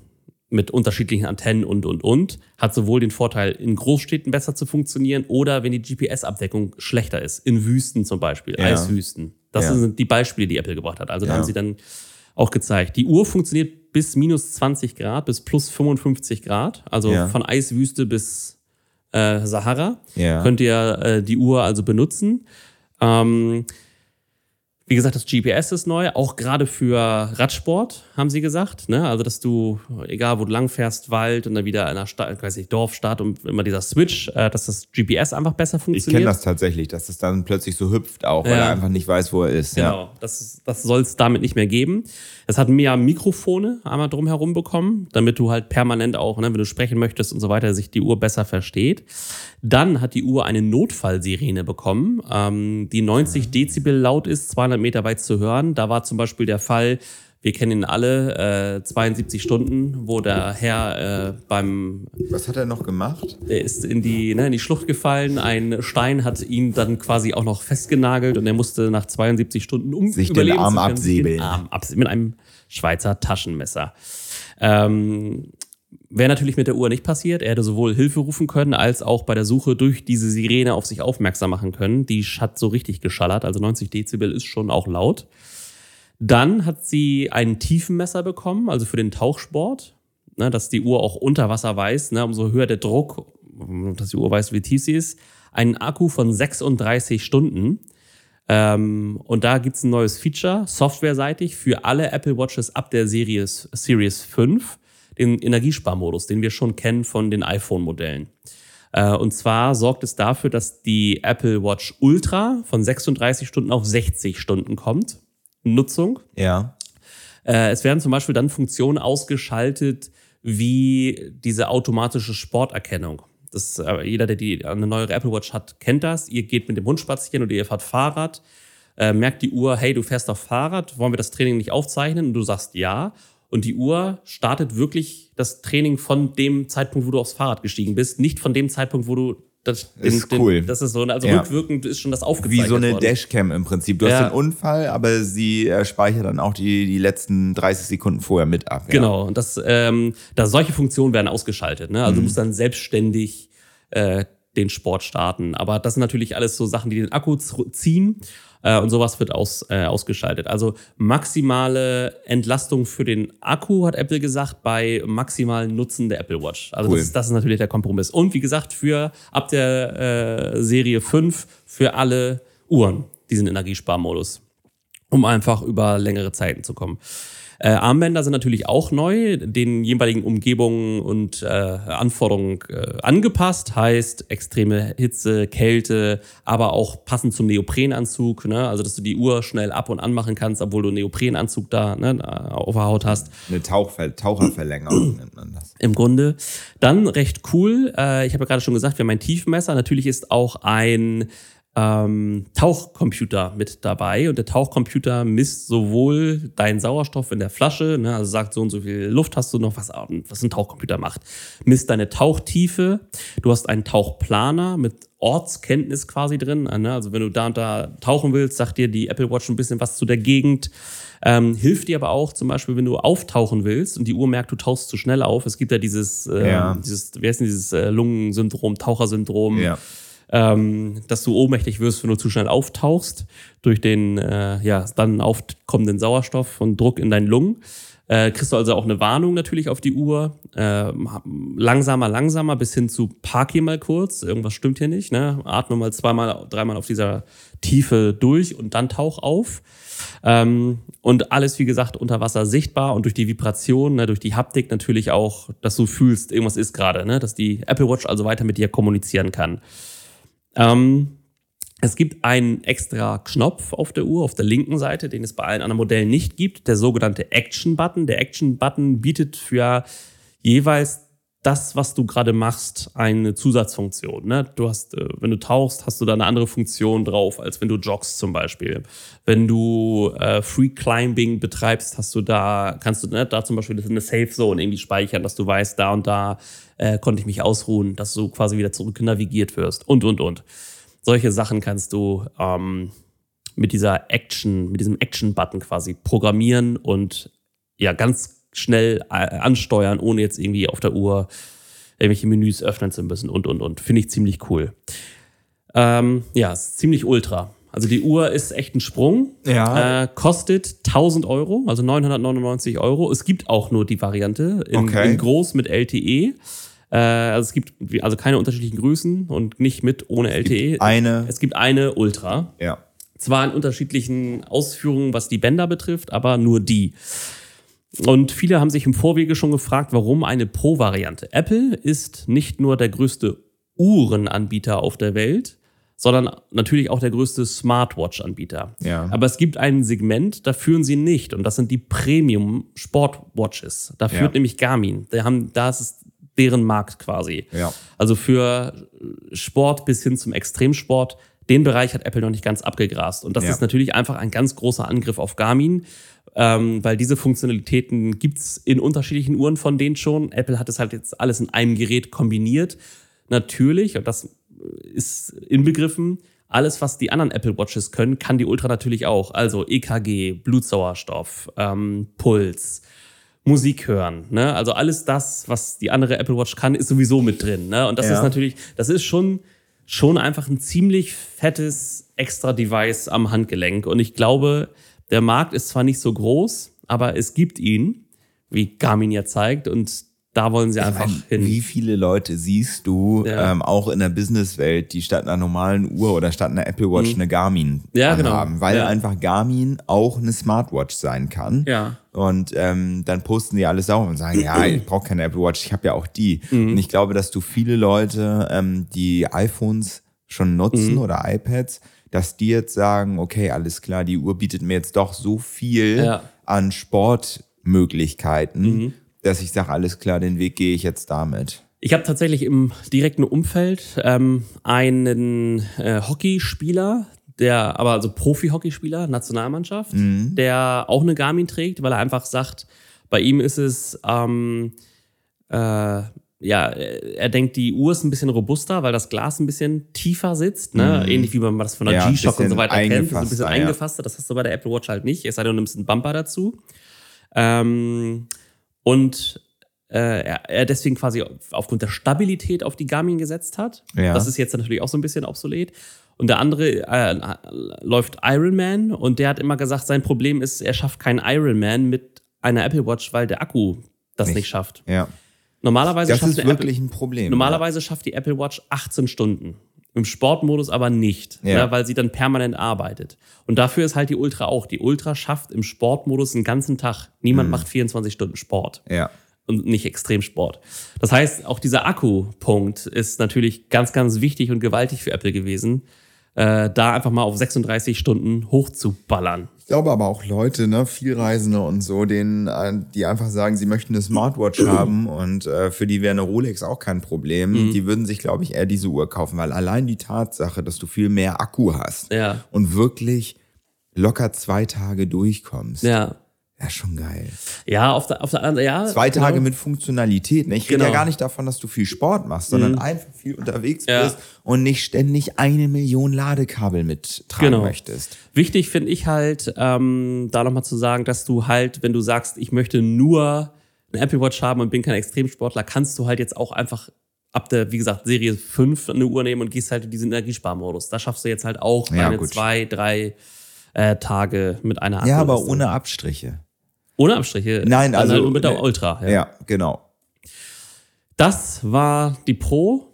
S1: mit unterschiedlichen Antennen und, und, und. Hat sowohl den Vorteil, in Großstädten besser zu funktionieren oder wenn die GPS-Abdeckung schlechter ist. In Wüsten zum Beispiel, ja. Eiswüsten. Das ja. sind die Beispiele, die Apple gebracht hat. Also da haben sie dann auch gezeigt. Die Uhr funktioniert bis minus 20 Grad, bis plus 55 Grad. Also von Eiswüste bis äh, Sahara. Ja. Könnt ihr äh, die Uhr also benutzen. Ähm, wie gesagt, das GPS ist neu, auch gerade für Radsport, haben sie gesagt. Ne? Also, dass du, egal wo du langfährst, Wald und dann wieder in einer Stadt, weiß nicht, Dorf, Stadt und immer dieser Switch, äh, dass das GPS einfach besser funktioniert.
S2: Ich kenne das tatsächlich, dass es dann plötzlich so hüpft auch, weil er einfach nicht weiß, wo er ist.
S1: Genau, ja. das, das soll es damit nicht mehr geben. Es hat mehr Mikrofone einmal drumherum bekommen, damit du halt permanent auch, ne, wenn du sprechen möchtest und so weiter, sich die Uhr besser versteht. Dann hat die Uhr eine Notfallsirene bekommen, ähm, die 90 Dezibel laut ist, 200 Meter weit zu hören. Da war zum Beispiel der Fall, wir kennen ihn alle, äh, 72 Stunden, wo der Herr äh, beim.
S2: Was hat er noch gemacht?
S1: Er ist in die, ne, in die Schlucht gefallen. Ein Stein hat ihn dann quasi auch noch festgenagelt und er musste nach 72 Stunden um
S2: sich den Arm absäbeln.
S1: Arm absäbeln mit einem Schweizer Taschenmesser. Ähm, Wäre natürlich mit der Uhr nicht passiert. Er hätte sowohl Hilfe rufen können, als auch bei der Suche durch diese Sirene auf sich aufmerksam machen können. Die hat so richtig geschallert, also 90 Dezibel ist schon auch laut. Dann hat sie ein Tiefenmesser bekommen, also für den Tauchsport, ne, dass die Uhr auch unter Wasser weiß, ne, umso höher der Druck, dass die Uhr weiß, wie tief sie ist. Ein Akku von 36 Stunden. Ähm, und da gibt es ein neues Feature, softwareseitig, für alle Apple Watches ab der Series, Series 5 den Energiesparmodus, den wir schon kennen von den iPhone-Modellen. Äh, und zwar sorgt es dafür, dass die Apple Watch Ultra von 36 Stunden auf 60 Stunden kommt. Nutzung.
S2: Ja.
S1: Äh, es werden zum Beispiel dann Funktionen ausgeschaltet, wie diese automatische Sporterkennung. Das, äh, jeder, der die, eine neue Apple Watch hat, kennt das. Ihr geht mit dem Hund spazieren oder ihr fahrt Fahrrad, merkt die Uhr, hey, du fährst auf Fahrrad, wollen wir das Training nicht aufzeichnen? Und du sagst ja. Und die Uhr startet wirklich das Training von dem Zeitpunkt, wo du aufs Fahrrad gestiegen bist, nicht von dem Zeitpunkt, wo du das,
S2: den, ist cool.
S1: Den, das ist so, also ja. rückwirkend ist schon das aufgezeichnet
S2: Wie so eine
S1: worden.
S2: Dashcam im Prinzip. Du ja. hast den Unfall, aber sie speichert dann auch die, die letzten 30 Sekunden vorher mit ab.
S1: Ja. Genau, und das, ähm, da solche Funktionen werden ausgeschaltet. Ne? Also mhm. du musst dann selbstständig äh, den Sport starten. Aber das sind natürlich alles so Sachen, die den Akku ziehen. Äh, und sowas wird aus, äh, ausgeschaltet. Also maximale Entlastung für den Akku, hat Apple gesagt, bei maximalen Nutzen der Apple Watch. Also cool. das, das, ist natürlich der Kompromiss. Und wie gesagt, für ab der äh, Serie 5 für alle Uhren diesen Energiesparmodus, um einfach über längere Zeiten zu kommen. Äh, Armbänder sind natürlich auch neu, den jeweiligen Umgebungen und äh, Anforderungen äh, angepasst. Heißt extreme Hitze, Kälte, aber auch passend zum Neoprenanzug. Ne? Also, dass du die Uhr schnell ab- und anmachen kannst, obwohl du einen Neoprenanzug da ne, auf der Haut hast.
S2: Eine Tauchver Taucherverlängerung nennt man das.
S1: Im Grunde. Dann recht cool. Äh, ich habe ja gerade schon gesagt, wir haben ein Tiefenmesser. Natürlich ist auch ein ähm, Tauchcomputer mit dabei und der Tauchcomputer misst sowohl deinen Sauerstoff in der Flasche, ne, also sagt so und so viel Luft hast du noch, was, was ein Tauchcomputer macht, misst deine Tauchtiefe, du hast einen Tauchplaner mit Ortskenntnis quasi drin, ne, also wenn du da und da tauchen willst, sagt dir die Apple Watch ein bisschen was zu der Gegend, ähm, hilft dir aber auch zum Beispiel, wenn du auftauchen willst und die Uhr merkt, du tauchst zu schnell auf. Es gibt ja dieses, äh, ja. dieses wie heißt denn dieses äh, Lungensyndrom, Tauchersyndrom. Ja ähm, dass du ohnmächtig wirst, wenn du zu schnell auftauchst, durch den äh, ja, dann aufkommenden Sauerstoff und Druck in deinen Lungen. Äh, kriegst du also auch eine Warnung natürlich auf die Uhr. Äh, langsamer, langsamer, bis hin zu park hier mal kurz. Irgendwas stimmt hier nicht. Ne? Atme mal zweimal, dreimal auf dieser Tiefe durch und dann tauch auf. Ähm, und alles, wie gesagt, unter Wasser sichtbar und durch die Vibration, ne, durch die Haptik natürlich auch, dass du fühlst, irgendwas ist gerade, ne? dass die Apple Watch also weiter mit dir kommunizieren kann. Ähm, es gibt einen extra Knopf auf der Uhr, auf der linken Seite, den es bei allen anderen Modellen nicht gibt, der sogenannte Action-Button. Der Action-Button bietet für jeweils das, was du gerade machst, eine Zusatzfunktion. Ne? Du hast, äh, wenn du tauchst, hast du da eine andere Funktion drauf, als wenn du joggst zum Beispiel. Wenn du äh, Free Climbing betreibst, hast du da, kannst du ne, da zum Beispiel eine Safe Zone irgendwie speichern, dass du weißt, da und da äh, konnte ich mich ausruhen, dass du quasi wieder zurück navigiert wirst und, und, und. Solche Sachen kannst du ähm, mit dieser Action, mit diesem Action-Button quasi programmieren und ja, ganz schnell äh, ansteuern, ohne jetzt irgendwie auf der Uhr irgendwelche Menüs öffnen zu müssen und, und, und. Finde ich ziemlich cool. Ähm, ja, ist ziemlich ultra. Also die Uhr ist echt ein Sprung. Ja. Äh, kostet 1000 Euro, also 999 Euro. Es gibt auch nur die Variante in, okay. in groß mit LTE. Äh, also es gibt also keine unterschiedlichen Größen und nicht mit ohne es LTE.
S2: Gibt eine.
S1: Es gibt eine Ultra.
S2: Ja.
S1: Zwar in unterschiedlichen Ausführungen, was die Bänder betrifft, aber nur die. Und viele haben sich im Vorwege schon gefragt, warum eine Pro-Variante. Apple ist nicht nur der größte Uhrenanbieter auf der Welt, sondern natürlich auch der größte Smartwatch-Anbieter.
S2: Ja.
S1: Aber es gibt ein Segment, da führen sie nicht, und das sind die Premium-Sportwatches. Da führt ja. nämlich Garmin. Die haben, da ist deren Markt quasi.
S2: Ja.
S1: Also für Sport bis hin zum Extremsport, den Bereich hat Apple noch nicht ganz abgegrast. Und das ja. ist natürlich einfach ein ganz großer Angriff auf Garmin, ähm, weil diese Funktionalitäten gibt es in unterschiedlichen Uhren von denen schon. Apple hat es halt jetzt alles in einem Gerät kombiniert. Natürlich, und das ist inbegriffen, alles, was die anderen Apple Watches können, kann die Ultra natürlich auch. Also EKG, Blutsauerstoff, ähm, Puls, Musik hören. Ne? Also alles das, was die andere Apple Watch kann, ist sowieso mit drin. Ne? Und das ja. ist natürlich, das ist schon, schon einfach ein ziemlich fettes extra Device am Handgelenk. Und ich glaube, der Markt ist zwar nicht so groß, aber es gibt ihn, wie Garmin ja zeigt. Und da wollen sie ich einfach meine, hin.
S2: Wie viele Leute siehst du ja. ähm, auch in der Businesswelt, die statt einer normalen Uhr oder statt einer Apple Watch mhm. eine Garmin
S1: ja, genau.
S2: haben, weil ja. einfach Garmin auch eine Smartwatch sein kann.
S1: Ja.
S2: Und ähm, dann posten die alles auf und sagen, ja, ich brauche keine Apple Watch, ich habe ja auch die. Mhm. Und ich glaube, dass du viele Leute, ähm, die iPhones schon nutzen mhm. oder iPads, dass die jetzt sagen, okay, alles klar, die Uhr bietet mir jetzt doch so viel an Sportmöglichkeiten mhm dass ich sage, alles klar, den Weg gehe ich jetzt damit?
S1: Ich habe tatsächlich im direkten Umfeld ähm, einen äh, Hockeyspieler, der aber also Profi-Hockeyspieler, Nationalmannschaft, mhm. der auch eine Garmin trägt, weil er einfach sagt, bei ihm ist es ähm, äh, ja, er denkt, die Uhr ist ein bisschen robuster, weil das Glas ein bisschen tiefer sitzt, ne? Mhm. Ähnlich wie man das von der ja, G-Shock und so weiter kennt. So ein bisschen ja. eingefasster. Das hast du bei der Apple Watch halt nicht. Es sei denn, du nimmst einen Bumper dazu. Ähm, und äh, er, er deswegen quasi aufgrund der Stabilität auf die Garmin gesetzt hat. Ja. Das ist jetzt natürlich auch so ein bisschen obsolet. Und der andere äh, läuft Ironman und der hat immer gesagt, sein Problem ist, er schafft keinen Ironman mit einer Apple Watch, weil der Akku das nicht, nicht schafft.
S2: Ja.
S1: Normalerweise
S2: das ist wirklich
S1: Apple,
S2: ein Problem.
S1: Normalerweise ja. schafft die Apple Watch 18 Stunden. Im Sportmodus aber nicht,
S2: Ja.
S1: ja. weil sie dann permanent arbeitet. Und dafür ist halt die Ultra auch. Die Ultra schafft im Sportmodus einen ganzen Tag. Niemand macht 24 Stunden Sport
S2: Ja.
S1: und nicht Extremsport. Das heißt, auch dieser Akkupunkt ist natürlich ganz, ganz wichtig und gewaltig für Apple gewesen, äh, da einfach mal auf 36 Stunden hochzuballern.
S2: Ich glaube aber auch Leute, ne, Vielreisende und so, denen, äh, die einfach sagen, sie möchten eine Smartwatch haben und äh, für die wäre eine Rolex auch kein Problem.
S1: Mhm.
S2: Die würden sich, glaube ich, eher diese Uhr kaufen, weil allein die Tatsache, dass du viel mehr Akku hast
S1: Ja.
S2: und wirklich locker zwei Tage durchkommst,
S1: Ja.
S2: Ja schon geil.
S1: Ja, auf der, auf der anderen, ja.
S2: Zwei
S1: genau.
S2: Tage mit Funktionalität. Ne? Ich rede
S1: Genau.
S2: ja gar nicht davon, dass du viel Sport machst, sondern einfach viel unterwegs
S1: Ja.
S2: bist und nicht ständig eine Million Ladekabel mittragen
S1: Genau.
S2: möchtest.
S1: Wichtig finde ich halt, ähm, da nochmal zu sagen, dass du halt, wenn du sagst, ich möchte nur eine Apple Watch haben und bin kein Extremsportler, kannst du halt jetzt auch einfach ab der, wie gesagt, Serie 5 eine Uhr nehmen und gehst halt in diesen Energiesparmodus. Da schaffst du jetzt halt auch
S2: Ja,
S1: deine
S2: gut.
S1: zwei, drei äh, Tage mit einer
S2: Ja, aber ohne Abstriche.
S1: Ohne Abstriche.
S2: Nein, also-
S1: halt mit der
S2: ne-
S1: Ultra. Ja.
S2: Ja, genau.
S1: Das war die Pro,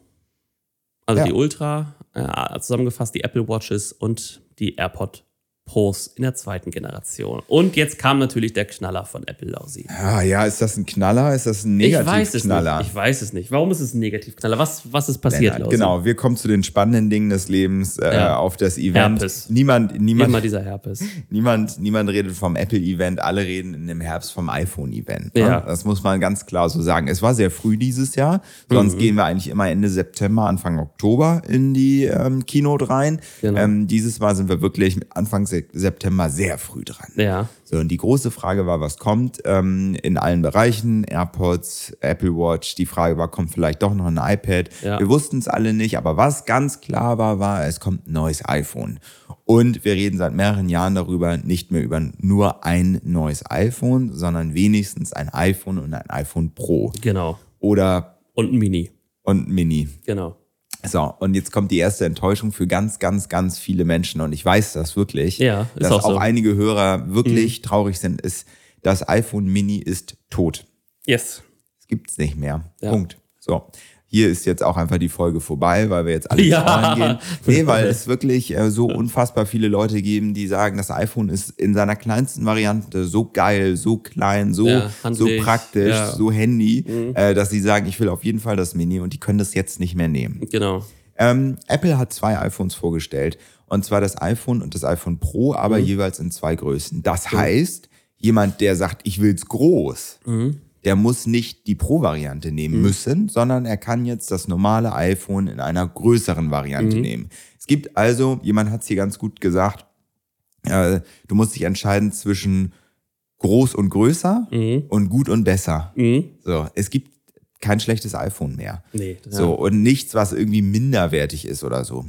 S1: also
S2: Ja.
S1: die Ultra, äh, zusammengefasst die Apple Watches und die AirPod Pros in der zweiten Generation. Und jetzt kam natürlich der Knaller von Apple Lausi.
S2: Ja, ja, ist das ein Knaller? Ist das ein
S1: Ich weiß es
S2: Negativknaller?
S1: nicht. Ich weiß es nicht. Warum ist es ein Negativknaller? Was, was ist passiert,
S2: Lennart,
S1: Lausi?
S2: Genau, wir kommen zu den spannenden Dingen des Lebens äh,
S1: Ja.
S2: auf das Event.
S1: Herpes.
S2: Niemand,
S1: Immer
S2: niemand,
S1: dieser Herpes.
S2: niemand, niemand redet vom Apple-Event, alle reden in dem Herbst vom iPhone-Event. Ne?
S1: Ja.
S2: Das muss man ganz klar so sagen. Es war sehr früh dieses Jahr, sonst
S1: Mhm.
S2: gehen wir eigentlich immer Ende September, Anfang Oktober in die ähm, Keynote rein.
S1: Genau.
S2: Ähm, dieses Mal sind wir wirklich Anfang Se September sehr früh dran.
S1: Ja.
S2: So, und die große Frage war, was kommt ähm, in allen Bereichen, AirPods, Apple Watch. Die Frage war, kommt vielleicht doch noch ein iPad?
S1: Ja.
S2: Wir wussten es alle nicht, aber was ganz klar war, war, es kommt ein neues iPhone. Und wir reden seit mehreren Jahren darüber, nicht mehr über nur ein neues iPhone, sondern wenigstens ein iPhone und ein iPhone Pro.
S1: Genau.
S2: Oder
S1: Und ein Mini.
S2: und Mini.
S1: Genau.
S2: So, und jetzt kommt die erste Enttäuschung für ganz, ganz, ganz viele Menschen. Und ich weiß das wirklich,
S1: Ja,
S2: dass
S1: auch
S2: auch,
S1: so.
S2: einige Hörer wirklich traurig sind, ist, das iPhone Mini ist tot.
S1: Yes.
S2: Es gibt's nicht mehr.
S1: Ja.
S2: Punkt. So. Hier ist jetzt auch einfach die Folge vorbei, weil wir jetzt alle
S1: Ja.
S2: gehen. Nee, weil es wirklich äh, so unfassbar viele Leute geben, die sagen, das iPhone ist in seiner kleinsten Variante so geil, so klein, so,
S1: Ja,
S2: so praktisch,
S1: ja. Mhm.
S2: so Handy, äh, dass sie sagen, ich will auf jeden Fall das Mini und die können das jetzt nicht mehr nehmen.
S1: Genau.
S2: Ähm, Apple hat zwei iPhones vorgestellt. Und zwar das iPhone und das iPhone Pro, aber
S1: Mhm.
S2: jeweils in zwei Größen. Das heißt, jemand, der sagt, ich will's groß,
S1: Mhm.
S2: Der muss nicht die Pro-Variante nehmen müssen, sondern er kann jetzt das normale iPhone in einer größeren
S1: Mhm.
S2: Variante nehmen. Es gibt also, jemand hat's hier ganz gut gesagt, äh, du musst dich entscheiden zwischen groß und größer
S1: Mhm.
S2: und gut und besser.
S1: Mhm.
S2: So, es gibt kein schlechtes iPhone mehr.
S1: Nee. Ja.
S2: So, und nichts, was irgendwie minderwertig ist oder so.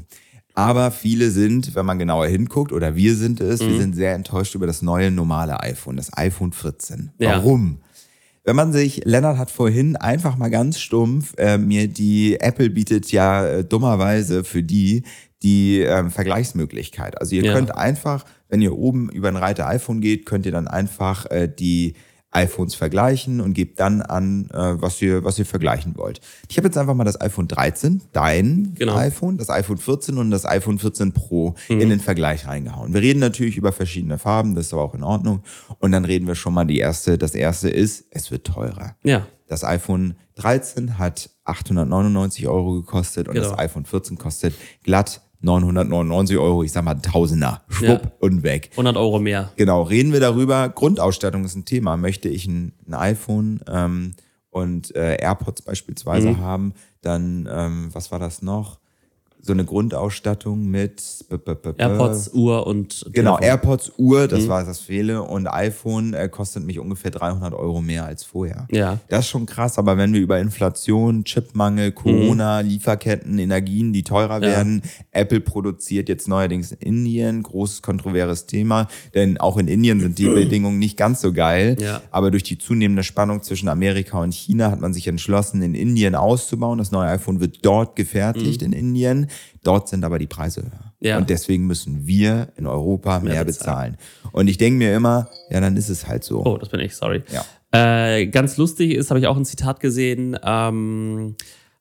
S2: Aber viele sind, wenn man genauer hinguckt, oder wir sind es,
S1: Mhm.
S2: wir sind sehr enttäuscht über das neue normale iPhone, das iPhone 14.
S1: Ja.
S2: Warum? Wenn man sich, Lennart hat vorhin einfach mal ganz stumpf äh, mir die, Apple bietet ja äh, dummerweise für die die ähm, Vergleichsmöglichkeit. Also ihr
S1: Ja.
S2: könnt einfach, wenn ihr oben über ein Reiter iPhone geht, könnt ihr dann einfach äh, die iPhones vergleichen und gebt dann an, äh, was ihr, was ihr vergleichen wollt. Ich habe jetzt einfach mal das iPhone 13, dein
S1: Genau.
S2: iPhone, das iPhone 14 und das iPhone 14 Pro
S1: Mhm.
S2: in den Vergleich reingehauen. Wir reden natürlich über verschiedene Farben, das ist aber auch in Ordnung. Und dann reden wir schon mal die erste. Das erste ist, es wird teurer.
S1: ja.
S2: Das iPhone 13 hat 899 Euro gekostet und
S1: Genau.
S2: das iPhone 14 kostet glatt 999 Euro. Ich sag mal Tausender. Schwupp
S1: Ja.
S2: und weg.
S1: 100 Euro mehr.
S2: Genau, reden wir darüber. Grundausstattung ist ein Thema. Möchte ich ein, ein iPhone ähm, und äh, AirPods beispielsweise
S1: Mhm.
S2: haben, dann, ähm, was war das noch? So eine Grundausstattung mit b- b- b-
S1: AirPods, Uhr und
S2: Genau,
S1: Telefon.
S2: AirPods, Uhr,
S1: Mhm.
S2: das war das Fehle. Und iPhone äh, kostet mich ungefähr 300 Euro mehr als vorher.
S1: Ja.
S2: Das ist schon krass, aber wenn wir über Inflation, Chipmangel, Corona, Lieferketten, Energien, die teurer
S1: Mhm. Ja.
S2: werden, Apple produziert jetzt neuerdings in Indien, großes kontroverses Thema, denn auch in Indien sind die Bedingungen nicht ganz so geil,
S1: Ja.
S2: aber durch die zunehmende Spannung zwischen Amerika und China hat man sich entschlossen, in Indien auszubauen. Das neue iPhone wird dort gefertigt in Indien, dort sind aber die Preise höher.
S1: Ja.
S2: Und deswegen müssen wir in Europa mehr, bezahlen. Und ich denke mir immer, ja, dann ist es halt so.
S1: Oh, das bin ich, sorry.
S2: Ja.
S1: Äh, ganz lustig ist, habe ich auch ein Zitat gesehen. Ähm,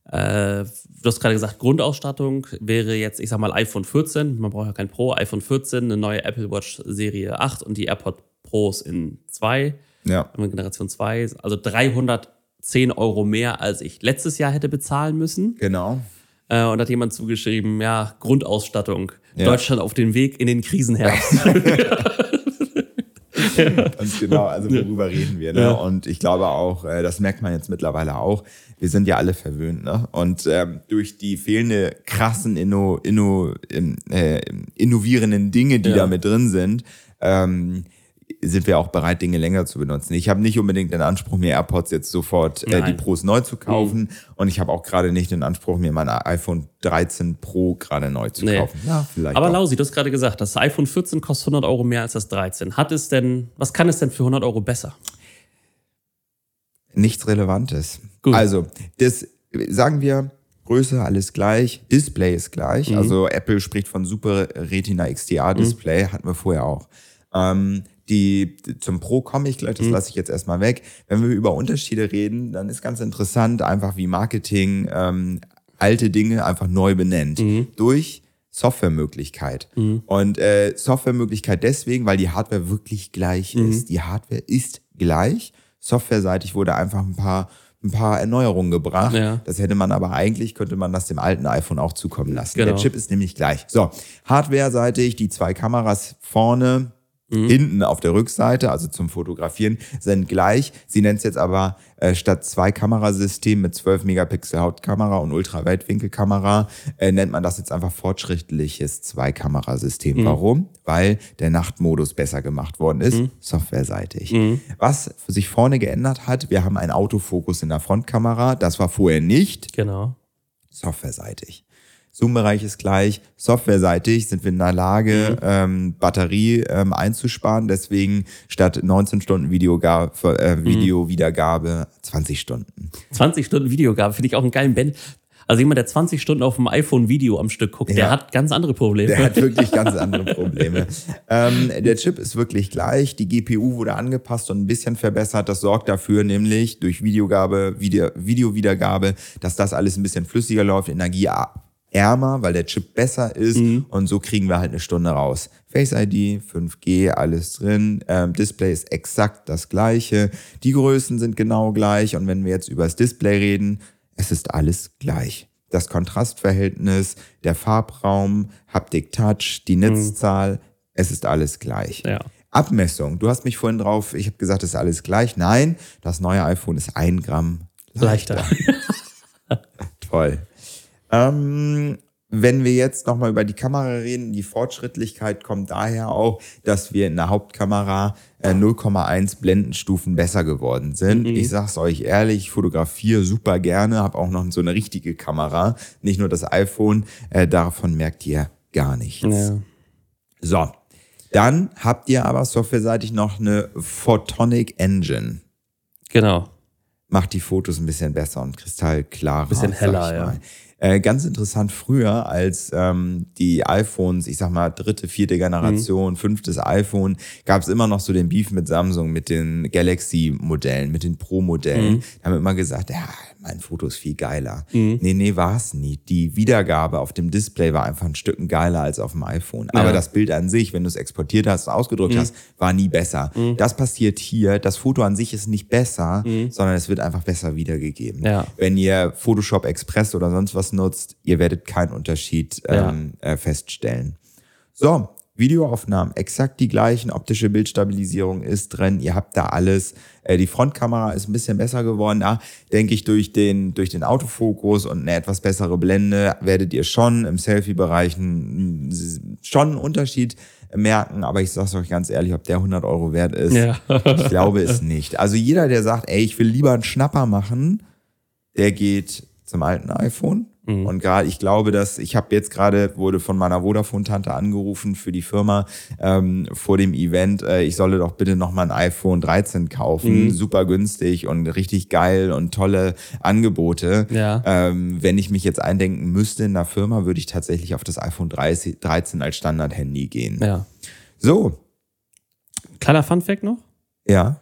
S1: Äh, du hast gerade gesagt, Grundausstattung wäre jetzt, ich sag mal, iPhone 14. Man braucht ja kein Pro. iPhone 14, eine neue Apple Watch Serie 8 und die AirPod Pros in 2.
S2: Ja.
S1: Generation 2. Also 310 Euro mehr, als ich letztes Jahr hätte bezahlen müssen.
S2: Genau.
S1: Äh, und hat jemand zugeschrieben, ja, Grundausstattung.
S2: Ja.
S1: Deutschland auf dem Weg in den Krisenherbst.
S2: Ganz genau, also worüber reden wir? Ne?
S1: Ja.
S2: Und ich glaube auch, äh, das merkt man jetzt mittlerweile auch, wir sind ja alle verwöhnt. Ne? Und ähm, durch die fehlende krassen, inno, inno, ähm, äh, innovierenden Dinge, die
S1: Ja.
S2: da mit drin sind, ähm, sind wir auch bereit, Dinge länger zu benutzen. Ich habe nicht unbedingt den Anspruch, mir AirPods jetzt sofort äh, die. Pros neu zu kaufen. Und ich habe auch gerade nicht den Anspruch, mir mein iPhone 13 Pro gerade neu zu
S1: Nee.
S2: kaufen. Ja, vielleicht.
S1: Aber
S2: auch.
S1: Lausi, du hast gerade gesagt, das iPhone 14 kostet 100 Euro mehr als das 13. Hat es denn, was kann es denn für 100 Euro besser?
S2: Nichts Relevantes.
S1: Gut.
S2: Also, das sagen wir, Größe alles gleich, Display ist gleich.
S1: Mhm.
S2: Also Apple spricht von Super Retina XDR Display, hatten wir vorher auch. Ähm, die zum Pro komme ich
S1: Mhm.
S2: gleich, das lasse ich jetzt erstmal weg. Wenn wir über Unterschiede reden, dann ist ganz interessant, einfach wie Marketing ähm, alte Dinge einfach neu benennt.
S1: Mhm.
S2: Durch Softwaremöglichkeit. Und äh, Softwaremöglichkeit deswegen, weil die Hardware wirklich gleich
S1: Mhm.
S2: ist. Die Hardware ist gleich. Softwareseitig wurde einfach ein paar, ein paar Erneuerungen gebracht.
S1: Ja.
S2: Das hätte man aber eigentlich, könnte man das dem alten iPhone auch zukommen lassen.
S1: Genau.
S2: Der Chip ist nämlich gleich. So, Hardware-seitig, die zwei Kameras vorne,
S1: Mhm.
S2: hinten auf der Rückseite, also zum Fotografieren, sind gleich. Sie nennt es jetzt aber äh, statt zwei Kamerasystem mit 12 Megapixel Hauptkamera und Ultraweitwinkelkamera, äh, nennt man das jetzt einfach fortschrittliches Zwei-Kamerasystem.
S1: Mhm.
S2: Warum? Weil der Nachtmodus besser gemacht worden ist,
S1: Mhm.
S2: softwareseitig. Was sich vorne geändert hat, wir haben einen Autofokus in der Frontkamera, das war vorher nicht
S1: Genau.
S2: softwareseitig. Zoom-Bereich ist gleich. Softwareseitig sind wir in der Lage,
S1: Mhm.
S2: ähm, Batterie ähm, einzusparen. Deswegen statt 19 Stunden Videoga äh,
S1: Mhm.
S2: Videowiedergabe 20 Stunden.
S1: 20 Stunden Videogabe finde ich auch einen geilen Band. Also jemand, der 20 Stunden auf dem iPhone Video am Stück guckt, der
S2: Ja.
S1: hat ganz andere Probleme.
S2: Der hat wirklich ganz andere Probleme. ähm, der Chip ist wirklich gleich. Die GPU wurde angepasst und ein bisschen verbessert. Das sorgt dafür nämlich durch Videogabe, Video, Videowiedergabe, dass das alles ein bisschen flüssiger läuft, energieärmer, weil der Chip besser ist. Und so kriegen wir halt eine Stunde raus. Face ID, 5G, alles drin. Ähm, Display ist exakt das gleiche. Die Größen sind genau gleich. Und wenn wir jetzt über das Display reden, es ist alles gleich. Das Kontrastverhältnis, der Farbraum, Haptik Touch, die Netzzahl, es ist alles gleich.
S1: Ja.
S2: Abmessung, du hast mich vorhin drauf, ich habe gesagt, es ist alles gleich. Nein, das neue iPhone ist ein Gramm
S1: Leichter.
S2: Toll. Ähm, wenn wir jetzt nochmal über die Kamera reden, die Fortschrittlichkeit kommt daher auch, dass wir in der Hauptkamera äh, 0,1 Blendenstufen besser geworden sind. Ich sag's euch ehrlich, ich fotografiere super gerne, habe auch noch so eine richtige Kamera, nicht nur das iPhone. Äh, davon merkt ihr gar nichts.
S1: Ja.
S2: So, dann habt ihr aber softwareseitig noch eine Photonic Engine
S1: Genau.
S2: macht die Fotos ein bisschen besser und kristallklarer.
S1: Bisschen
S2: sag
S1: heller, ja.
S2: Äh, ganz interessant, früher, als ähm, die iPhones, ich sag mal, dritte, vierte
S1: Mhm.
S2: Generation, fünftes iPhone, gab es immer noch so den Beef mit Samsung, mit den Galaxy-Modellen, mit den Pro-Modellen.
S1: Mhm.
S2: Da haben wir immer gesagt, ja, mein Foto ist viel geiler. Nee, nee, war es nie. Die Wiedergabe auf dem Display war einfach ein Stück geiler als auf dem iPhone. Aber
S1: Ja. Mhm.
S2: das Bild an sich, wenn du es exportiert hast, ausgedrückt hast, war nie besser. Das passiert hier. Das Foto an sich ist nicht besser, sondern es wird einfach besser wiedergegeben.
S1: Mhm. Ja.
S2: Wenn ihr Photoshop Express oder sonst was nutzt, ihr werdet keinen Unterschied
S1: Ja.
S2: ähm, äh, feststellen. So, Videoaufnahmen, exakt die gleichen. Optische Bildstabilisierung ist drin. Ihr habt da alles. Äh, die Frontkamera ist ein bisschen besser geworden. Da denke ich, durch den, durch den Autofokus und eine etwas bessere Blende werdet ihr schon im Selfie-Bereich schon einen Unterschied merken. Aber ich sage es euch ganz ehrlich, ob der 100 Euro wert ist,
S1: Ja.
S2: ich glaube es nicht. Also jeder, der sagt, ey, ich will lieber einen Schnapper machen, der geht zum alten iPhone. Und gerade, ich glaube, dass ich habe jetzt gerade wurde von meiner Vodafone-Tante angerufen für die Firma ähm, vor dem Event. Äh, ich solle doch bitte noch mal ein iPhone 13 kaufen, super günstig und richtig geil und tolle Angebote.
S1: Ja.
S2: Ähm, wenn ich mich jetzt eindenken müsste in der Firma, würde ich tatsächlich auf das iPhone 30, 13 als Standard-Handy gehen.
S1: ja.
S2: So,
S1: Kleiner Funfact noch,
S2: ja.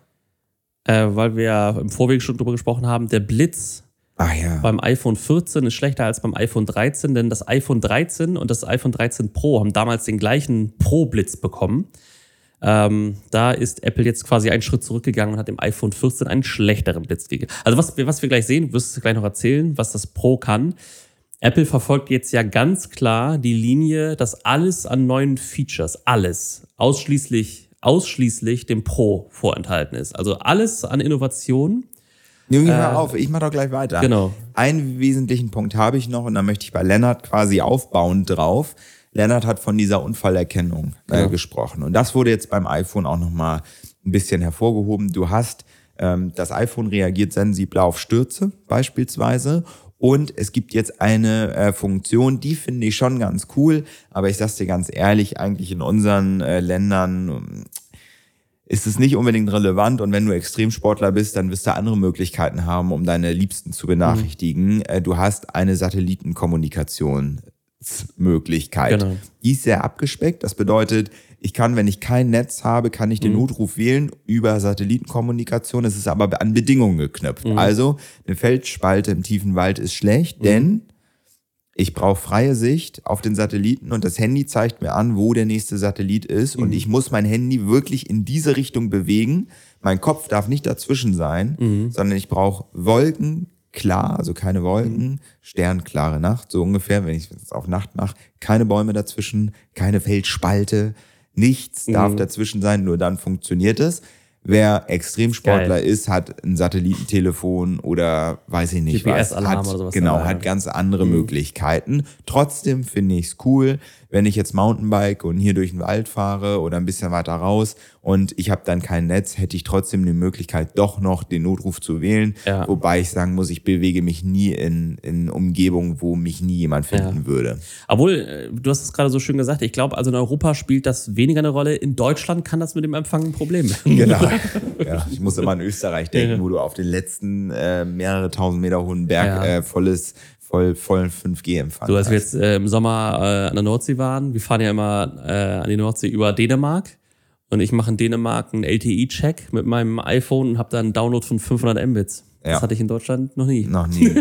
S1: äh, weil wir ja im Vorweg schon drüber gesprochen haben, der Blitz
S2: Ach ja.
S1: Beim iPhone 14 ist schlechter als beim iPhone 13, denn das iPhone 13 und das iPhone 13 Pro haben damals den gleichen Pro-Blitz bekommen. Ähm, da ist Apple jetzt quasi einen Schritt zurückgegangen und hat dem iPhone 14 einen schlechteren Blitz gegeben. Also was, wir- was wir gleich sehen, wirst du gleich noch erzählen, was das Pro kann. Apple verfolgt jetzt ja ganz klar die Linie, dass alles an neuen Features, alles ausschließlich, ausschließlich dem Pro vorenthalten ist. Also alles an Innovation.
S2: Junge, hör auf, ich mach doch gleich weiter.
S1: Genau.
S2: Einen wesentlichen Punkt habe ich noch und da möchte ich bei Lennart quasi aufbauen drauf. Lennart hat von dieser Unfallerkennung äh, gesprochen und das wurde jetzt beim iPhone auch nochmal ein bisschen hervorgehoben. Du hast, ähm, das iPhone reagiert sensibler auf Stürze beispielsweise und es gibt jetzt eine äh, Funktion, die finde ich schon ganz cool, aber ich sag's dir ganz ehrlich, eigentlich in unseren äh, Ländern ähm, ist es nicht unbedingt relevant und wenn du Extremsportler bist, dann wirst du andere Möglichkeiten haben, um deine Liebsten zu benachrichtigen. Äh, Du hast eine Satellitenkommunikationsmöglichkeit.
S1: Genau.
S2: Die ist sehr abgespeckt. Das bedeutet, ich kann, wenn ich kein Netz habe, kann ich den Notruf wählen über Satellitenkommunikation. Es ist aber an Bedingungen geknüpft. Also eine Feldspalte im tiefen Wald ist schlecht, denn ich brauche freie Sicht auf den Satelliten und das Handy zeigt mir an, wo der nächste Satellit ist. Und ich muss mein Handy wirklich in diese Richtung bewegen. Mein Kopf darf nicht dazwischen sein, sondern ich brauche Wolken klar, also keine Wolken, sternklare Nacht, so ungefähr, wenn ich es auf Nacht mache, keine Bäume dazwischen, keine Feldspalte, nichts darf dazwischen sein, nur dann funktioniert es. Wer Extremsportler
S1: Geil.
S2: ist, hat ein Satellitentelefon oder weiß ich nicht was. Hat,
S1: oder sowas
S2: Genau,
S1: dabei,
S2: hat ganz andere Möglichkeiten. Trotzdem finde ich es cool, wenn ich jetzt Mountainbike und hier durch den Wald fahre oder ein bisschen weiter raus und ich habe dann kein Netz, hätte ich trotzdem die Möglichkeit, doch noch den Notruf zu wählen.
S1: Ja.
S2: Wobei ich sagen muss, ich bewege mich nie in, in Umgebungen, wo mich nie jemand finden würde.
S1: Obwohl, äh, du hast es gerade so schön gesagt, ich glaube, also in Europa spielt das weniger eine Rolle. In Deutschland kann das mit dem Empfang ein Problem werden.
S2: Genau. ja, ich muss immer an Österreich denken, wo du auf den letzten äh, mehrere tausend Meter hohen Berg
S1: Ja.
S2: äh, volles, voll, vollen 5G-Empfang
S1: So, als wir jetzt äh, im Sommer äh, an der Nordsee waren, wir fahren ja immer äh, an die Nordsee über Dänemark und ich mache in Dänemark einen LTE-Check mit meinem iPhone und habe dann einen Download von 500 Mbits.
S2: Ja.
S1: Das hatte ich in Deutschland noch nie.
S2: Noch nie.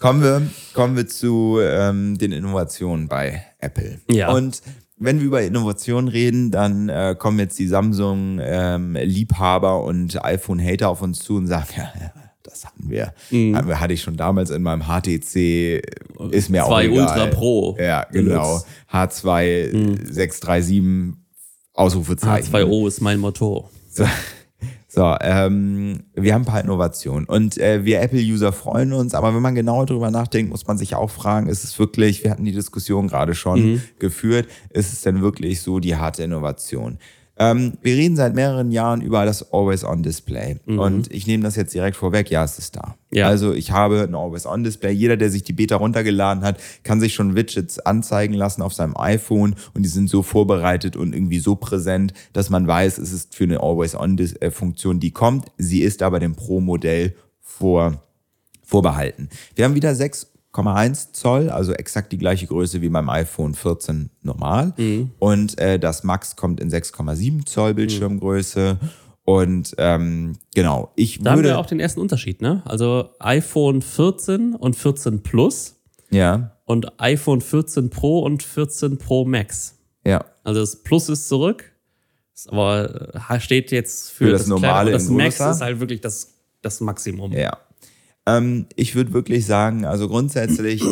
S2: kommen, wir, kommen wir zu ähm, den Innovationen bei Apple.
S1: Ja.
S2: Und wenn wir über Innovation reden, dann äh, kommen jetzt die Samsung-Liebhaber und iPhone-Hater auf uns zu und sagen, ja, ja das hatten wir.
S1: Mhm.
S2: Hatte ich schon damals in meinem HTC, ist mir auch
S1: 2
S2: egal.
S1: Ultra Pro.
S2: Ja, genau. H2 637 Ausrufezeichen.
S1: H2O ist mein Motto.
S2: So, so ähm, wir haben ein paar Innovationen und äh, wir Apple-User freuen uns, aber wenn man genauer drüber nachdenkt, muss man sich auch fragen, ist es wirklich, wir hatten die Diskussion gerade schon geführt, ist es denn wirklich so die harte Innovation? Ähm, wir reden seit mehreren Jahren über das Always-On-Display und ich nehme das jetzt direkt vorweg, ja, es ist da.
S1: Ja.
S2: Also ich habe ein Always-On-Display. Jeder, der sich die Beta runtergeladen hat, kann sich schon Widgets anzeigen lassen auf seinem iPhone und die sind so vorbereitet und irgendwie so präsent, dass man weiß, es ist für eine Always-On-Funktion, die kommt. Sie ist aber dem Pro-Modell vor, vorbehalten. Wir haben wieder 6,1 Zoll, also exakt die gleiche Größe wie beim iPhone 14 normal. Und äh, das Max kommt in 6,7 Zoll Bildschirmgröße. Und ähm, genau, ich
S1: Da haben
S2: würde
S1: wir auch den ersten Unterschied, ne? Also iPhone 14 und 14 Plus
S2: ja,
S1: und iPhone 14 Pro und 14 Pro Max.
S2: ja.
S1: Also das Plus ist zurück, aber äh, steht jetzt für,
S2: Für das normale
S1: Kleine- Das Max
S2: größer.
S1: ist halt wirklich das, das Maximum.
S2: Ja. Ähm, ich würde wirklich sagen, also grundsätzlich,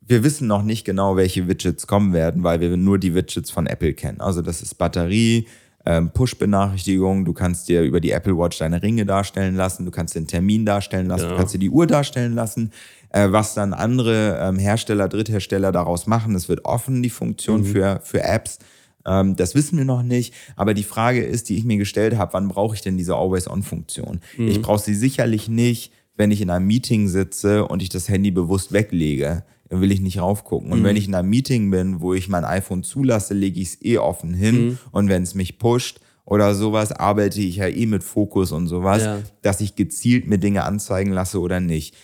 S2: wir wissen noch nicht genau, welche Widgets kommen werden, weil wir nur die Widgets von Apple kennen. Also das ist Batterie, ähm, Push-Benachrichtigung, du kannst dir über die Apple Watch deine Ringe darstellen lassen, du kannst den Termin darstellen lassen,
S1: Ja.
S2: du kannst dir die Uhr darstellen lassen. Äh, was dann andere ähm, Hersteller, Dritthersteller daraus machen, das wird offen, die Funktion für, für Apps. Ähm, das wissen wir noch nicht. Aber die Frage ist, die ich mir gestellt habe, wann brauche ich denn diese Always-On-Funktion? Ich brauche sie sicherlich nicht, wenn ich in einem Meeting sitze und ich das Handy bewusst weglege. Dann will ich nicht raufgucken. Und wenn ich in einem Meeting bin, wo ich mein iPhone zulasse, lege ich es eh offen hin. Und wenn es mich pusht oder sowas, arbeite ich ja eh mit Fokus und sowas,
S1: Ja.
S2: dass ich gezielt mir Dinge anzeigen lasse oder nicht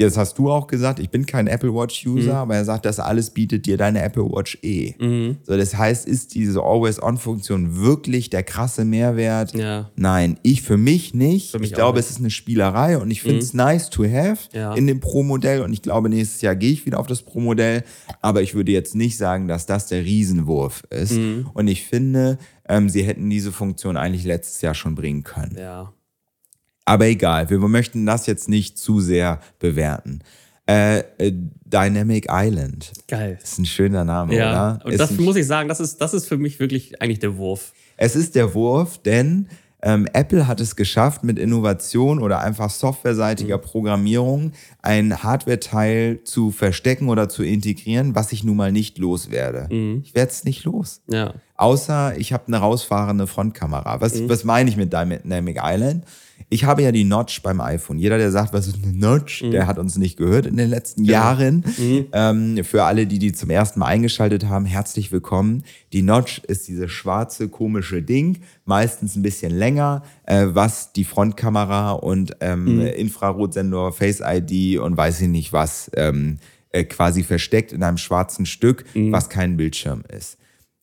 S2: Jetzt hast du auch gesagt, ich bin kein Apple Watch-User,
S1: Mhm.
S2: aber er sagt, das alles bietet dir deine Apple Watch eh. So, das heißt, ist diese Always-On-Funktion wirklich der krasse Mehrwert?
S1: Ja.
S2: Nein, ich für mich nicht.
S1: Für mich
S2: ich glaube,
S1: nicht. Mhm.
S2: es ist eine Spielerei und ich finde es nice to have
S1: Ja.
S2: in dem Pro-Modell und ich glaube, nächstes Jahr gehe ich wieder auf das Pro-Modell, aber ich würde jetzt nicht sagen, dass das der Riesenwurf ist.
S1: Mhm.
S2: Und ich finde, ähm, sie hätten diese Funktion eigentlich letztes Jahr schon bringen können.
S1: Ja.
S2: Aber egal, wir möchten das jetzt nicht zu sehr bewerten. Äh, äh, Dynamic Island.
S1: Geil.
S2: Ist ein schöner Name,
S1: Ja.
S2: oder?
S1: Und
S2: Ist
S1: das muss ich sagen, das ist, das ist für mich wirklich eigentlich der Wurf.
S2: es ist der Wurf, denn ähm, Apple hat es geschafft, mit Innovation oder einfach softwareseitiger Programmierung ein Hardware-Teil zu verstecken oder zu integrieren, was ich nun mal nicht loswerde. Ich werde es nicht los.
S1: Ja.
S2: Außer ich habe eine rausfahrende Frontkamera. Was, was meine ich mit Dynamic Island? Ich habe ja die Notch beim iPhone. Jeder, der sagt, was ist eine Notch, der hat uns nicht gehört in den letzten Jahren. Ähm, für alle, die die zum ersten Mal eingeschaltet haben, herzlich willkommen. Die Notch ist dieses schwarze, komische Ding, meistens ein bisschen länger, äh, was die Frontkamera und ähm, Infrarotsensor, Face ID und weiß ich nicht was ähm, äh, quasi versteckt in einem schwarzen Stück, was kein Bildschirm ist.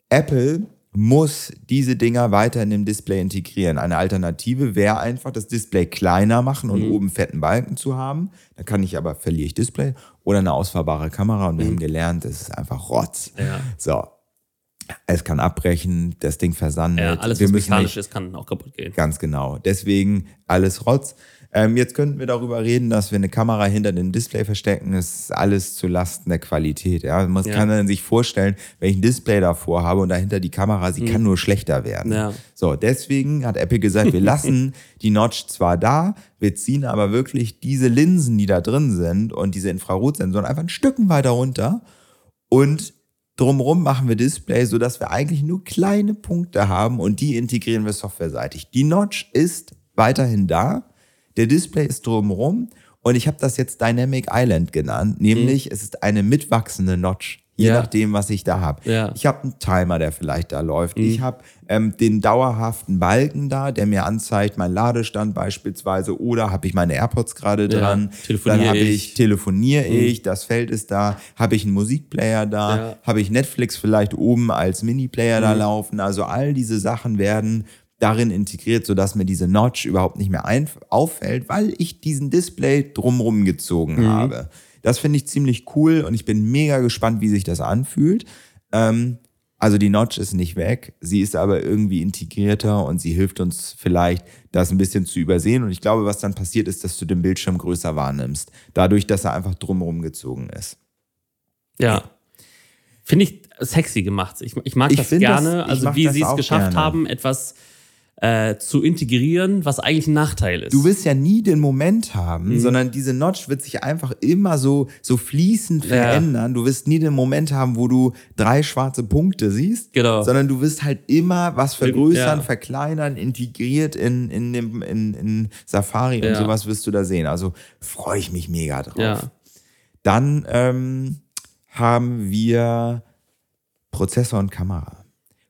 S2: Apple muss diese Dinger weiter in dem Display integrieren. Eine Alternative wäre einfach, das Display kleiner machen und oben fetten Balken zu haben. Da kann ich aber, verliere ich Display oder eine ausfahrbare Kamera und wir haben gelernt, das ist einfach Rotz.
S1: Ja.
S2: So. Es kann abbrechen, das Ding versandet.
S1: ja alles,
S2: wir
S1: was mechanisch
S2: nicht,
S1: ist, kann auch kaputt gehen.
S2: Ganz genau. Deswegen alles Rotz. Ähm, jetzt könnten wir darüber reden, dass wir eine Kamera hinter dem Display verstecken. Das ist alles zu Lasten der Qualität. Ja? Man
S1: Ja.
S2: kann dann sich vorstellen, wenn ich ein Display davor habe und dahinter die Kamera, sie kann nur schlechter werden.
S1: Ja.
S2: So, deswegen hat Apple gesagt, wir lassen die Notch zwar da, wir ziehen aber wirklich diese Linsen, die da drin sind und diese Infrarotsensoren einfach ein Stücken weiter runter und drumherum machen wir Display, sodass wir eigentlich nur kleine Punkte haben und die integrieren wir softwareseitig. Die Notch ist weiterhin da, der Display ist drumherum und ich habe das jetzt Dynamic Island genannt, nämlich es ist eine mitwachsende Notch. Je
S1: Ja.
S2: nachdem, was ich da habe.
S1: Ja.
S2: Ich habe einen Timer, der vielleicht da läuft. Ich habe ähm, den dauerhaften Balken da, der mir anzeigt, mein Ladestand beispielsweise, oder habe ich meine AirPods gerade
S1: Ja.
S2: dran.
S1: Telefoniere
S2: Dann habe
S1: ich.
S2: ich, telefoniere ich, das Feld ist da, habe ich einen Musikplayer da,
S1: Ja.
S2: habe ich Netflix vielleicht oben als Mini-Player da laufen. Also all diese Sachen werden darin integriert, sodass mir diese Notch überhaupt nicht mehr auffällt, weil ich diesen Display drumrum gezogen habe. Das finde ich ziemlich cool und ich bin mega gespannt, wie sich das anfühlt. Ähm, also die Notch ist nicht weg, sie ist aber irgendwie integrierter und sie hilft uns vielleicht, das ein bisschen zu übersehen. Und ich glaube, was dann passiert ist, dass du den Bildschirm größer wahrnimmst, dadurch, dass er einfach drumherum gezogen ist.
S1: Ja. Finde ich sexy gemacht. Ich, ich mag
S2: Ich
S1: das
S2: das-
S1: gerne. also
S2: mag
S1: wie
S2: das
S1: sie es geschafft
S2: gerne.
S1: haben, etwas äh, zu integrieren, was eigentlich ein Nachteil ist.
S2: Du wirst ja nie den Moment haben,
S1: Mhm.
S2: sondern diese Notch wird sich einfach immer so, so fließend verändern. Du wirst nie den Moment haben, wo du drei schwarze Punkte siehst,
S1: Genau.
S2: sondern du wirst halt immer was vergrößern,
S1: Ja.
S2: verkleinern, integriert in, in, dem, in, in Safari und
S1: Ja.
S2: sowas wirst du da sehen. Also freue ich mich mega drauf.
S1: Ja.
S2: Dann ähm, haben wir Prozessor und Kamera.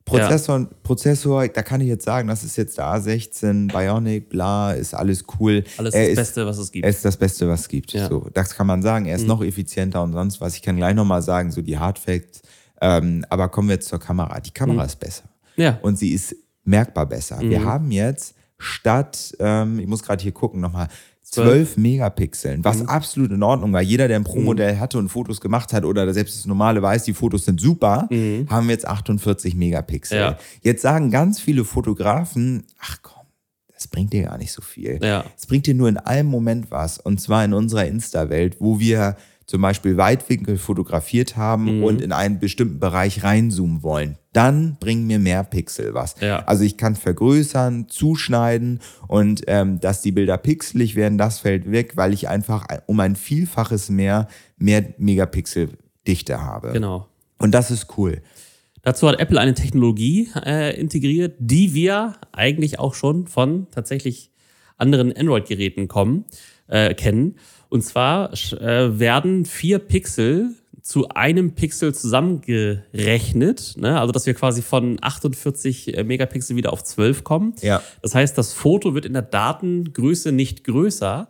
S2: Prozessor, Prozessor, da kann ich jetzt sagen, das ist jetzt der A16 Bionic, bla, ist alles cool.
S1: Alles
S2: er
S1: das
S2: ist,
S1: Beste, was es gibt.
S2: Er ist das Beste, was es gibt.
S1: Ja. Mhm.
S2: So, das kann man sagen. Er ist noch effizienter und sonst was. Ich kann gleich nochmal sagen, so die Hardfacts. Ähm, aber kommen wir jetzt zur Kamera. Die Kamera
S1: Mhm.
S2: ist besser.
S1: ja.
S2: Und sie ist merkbar besser. Wir
S1: Mhm.
S2: haben jetzt statt, ähm, ich muss gerade hier gucken nochmal, 12 Megapixeln, was
S1: Mhm.
S2: absolut in Ordnung war. Jeder, der ein Pro-Modell hatte und Fotos gemacht hat oder selbst das normale weiß, die Fotos sind super, haben wir jetzt 48 Megapixel.
S1: Mhm. Ja.
S2: Jetzt sagen ganz viele Fotografen, ach komm, das bringt dir gar nicht so viel.
S1: Ja.
S2: Es bringt dir nur in einem Moment was. Und zwar in unserer Insta-Welt, wo wir zum Beispiel Weitwinkel fotografiert haben
S1: Mhm.
S2: und in einen bestimmten Bereich reinzoomen wollen. Dann bringen mir mehr Pixel was.
S1: Ja.
S2: Also ich kann vergrößern, zuschneiden und ähm, dass die Bilder pixelig werden, das fällt weg, weil ich einfach um ein Vielfaches mehr, mehr Megapixel-Dichte habe.
S1: Genau.
S2: Und das ist cool.
S1: Dazu hat Apple eine Technologie äh, integriert, die wir eigentlich auch schon von tatsächlich anderen Android-Geräten kommen, äh, kennen. Und zwar äh, werden vier Pixel zu einem Pixel zusammengerechnet. Ne? Also, dass wir quasi von 48 Megapixel wieder auf 12 kommen.
S2: Ja.
S1: Das heißt, das Foto wird in der Datengröße nicht größer,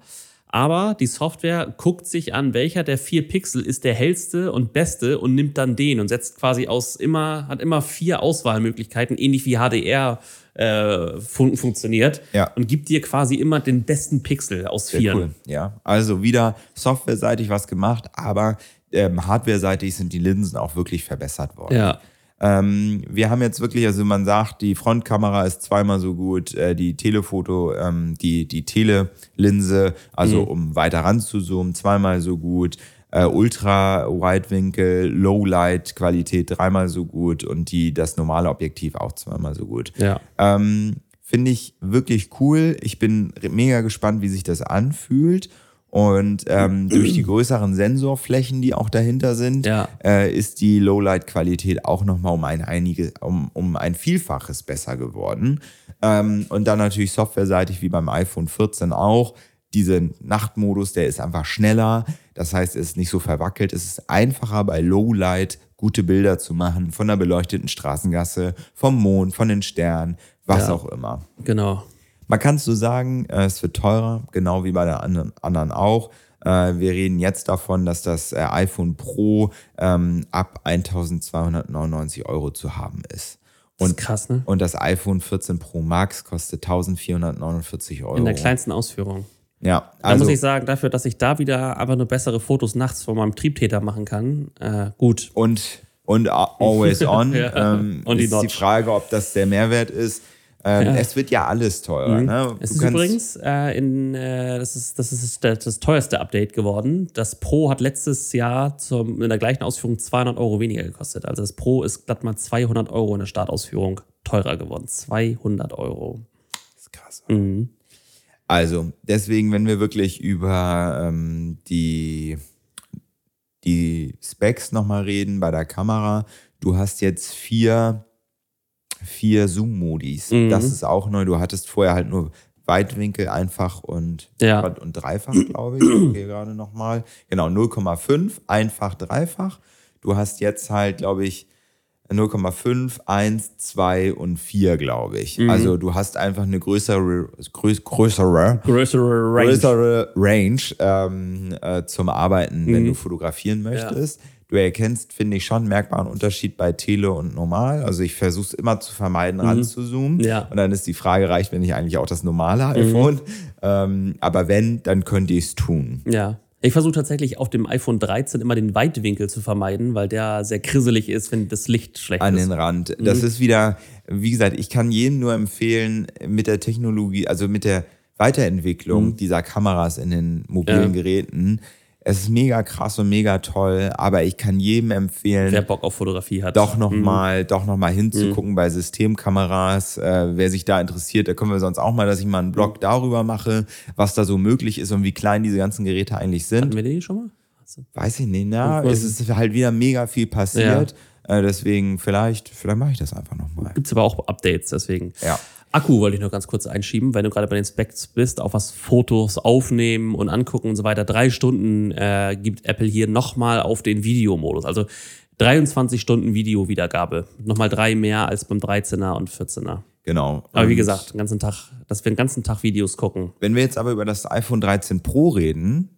S1: aber die Software guckt sich an, welcher der vier Pixel ist der hellste und beste und nimmt dann den und setzt quasi aus immer, hat immer vier Auswahlmöglichkeiten, ähnlich wie HDR äh, fun funktioniert
S2: Ja.
S1: und gibt dir quasi immer den besten Pixel aus vier.
S2: cool. Ja, also wieder softwareseitig was gemacht, aber ähm, hardwareseitig sind die Linsen auch wirklich verbessert worden.
S1: Ja.
S2: Ähm, wir haben jetzt wirklich, also man sagt, die Frontkamera ist zweimal so gut, äh, die Telefoto, ähm, die, die Telelinse, also um weiter ranzuzoomen, zweimal so gut, äh, Ultra-Weitwinkel, Low-Light-Qualität dreimal so gut und die, das normale Objektiv auch zweimal so gut.
S1: Ja.
S2: Ähm, Finde ich wirklich cool. Ich bin mega gespannt, wie sich das anfühlt. Und ähm, durch die größeren Sensorflächen, die auch dahinter sind,
S1: Ja.
S2: äh, ist die Lowlight-Qualität auch nochmal um ein einige, um, um ein Vielfaches besser geworden. Ähm, und dann natürlich softwareseitig wie beim iPhone 14 auch. Dieser Nachtmodus, der ist einfach schneller. Das heißt, es ist nicht so verwackelt. Es ist einfacher bei Lowlight gute Bilder zu machen von einer beleuchteten Straßengasse, vom Mond, von den Sternen, was
S1: Ja.
S2: auch immer.
S1: Genau.
S2: Man kann so sagen, äh, es wird teurer, genau wie bei den anderen, auch. Äh, Wir reden jetzt davon, dass das äh, iPhone Pro ähm, ab 1299 Euro zu haben ist.
S1: Das ist
S2: Und,
S1: krass, ne?
S2: und das iPhone 14 Pro Max kostet 1449 Euro.
S1: In der kleinsten Ausführung.
S2: Ja,
S1: Da
S2: also
S1: muss ich sagen, dafür, dass ich da wieder einfach nur bessere Fotos nachts von meinem Triebtäter machen kann, äh, gut.
S2: und, und always on.
S1: Ja.
S2: ähm,
S1: Und die
S2: ist die
S1: Notch.
S2: Frage, ob das der Mehrwert ist. Ähm,
S1: Ja.
S2: Es wird ja alles teurer. Ne?
S1: Mhm. Es
S2: Du
S1: ist übrigens äh, in, äh, das ist, das ist das, das teuerste Update geworden. Das Pro hat letztes Jahr zum, in der gleichen Ausführung 200 Euro weniger gekostet. Also das Pro ist glatt mal 200 Euro in der Startausführung teurer geworden. 200 Euro.
S2: Das ist krass.
S1: Mhm.
S2: Also, deswegen, wenn wir wirklich über ähm, die, die Specs nochmal reden bei der Kamera, du hast jetzt vier, vier Zoom-Modis.
S1: Mhm.
S2: Das ist auch neu. Du hattest vorher halt nur Weitwinkel, einfach und,
S1: Ja.
S2: und dreifach, glaube ich. Okay, gerade nochmal. Genau, 0,5, einfach, dreifach. Du hast jetzt halt, glaube ich, 0,5, 1, 2 und 4, glaube ich.
S1: Mhm.
S2: Also du hast einfach eine größere, größ, größere,
S1: Größere Range.
S2: größere Range ähm, äh, zum Arbeiten, wenn
S1: Mhm.
S2: du fotografieren möchtest. Du erkennst, finde ich, schon einen merkbaren Unterschied bei Tele und Normal. Also ich versuche es immer zu vermeiden, ranzuzoomen.
S1: Mhm. Ja.
S2: Und dann ist die Frage, reicht mir nicht eigentlich auch das normale iPhone? Ähm, aber wenn, dann könnt ihr es tun.
S1: Ja. Ich versuche tatsächlich auf dem iPhone 13 immer den Weitwinkel zu vermeiden, weil der sehr krisselig ist, wenn das Licht schlecht
S2: an
S1: ist.
S2: den Rand. Das ist wieder, wie gesagt, ich kann jedem nur empfehlen, mit der Technologie, also mit der Weiterentwicklung dieser Kameras in den mobilen
S1: Mhm. Ja.
S2: Geräten. Es ist mega krass und mega toll, aber ich kann jedem empfehlen,
S1: Wer Bock auf Fotografie hat.
S2: doch nochmal doch noch mal hinzugucken bei Systemkameras. Äh, wer sich da interessiert, da können wir sonst auch mal, dass ich mal einen Blog darüber mache, was da so möglich ist und wie klein diese ganzen Geräte eigentlich sind.
S1: Hatten wir den schon mal?
S2: Weiß ich nicht, na, es ist halt wieder mega viel passiert. Äh, deswegen, vielleicht, vielleicht mache ich das einfach nochmal.
S1: Gibt es aber auch Updates, deswegen.
S2: Ja.
S1: Akku wollte ich noch ganz kurz einschieben, wenn du gerade bei den Specs bist, auch was Fotos aufnehmen und angucken und so weiter. Drei Stunden äh, gibt Apple hier nochmal auf den Videomodus. Also 23 Stunden Videowiedergabe. Nochmal drei mehr als beim 13er und 14er.
S2: Genau.
S1: Aber wie gesagt, den ganzen Tag, dass wir den ganzen Tag Videos gucken.
S2: Wenn wir jetzt aber über das iPhone 13 Pro reden,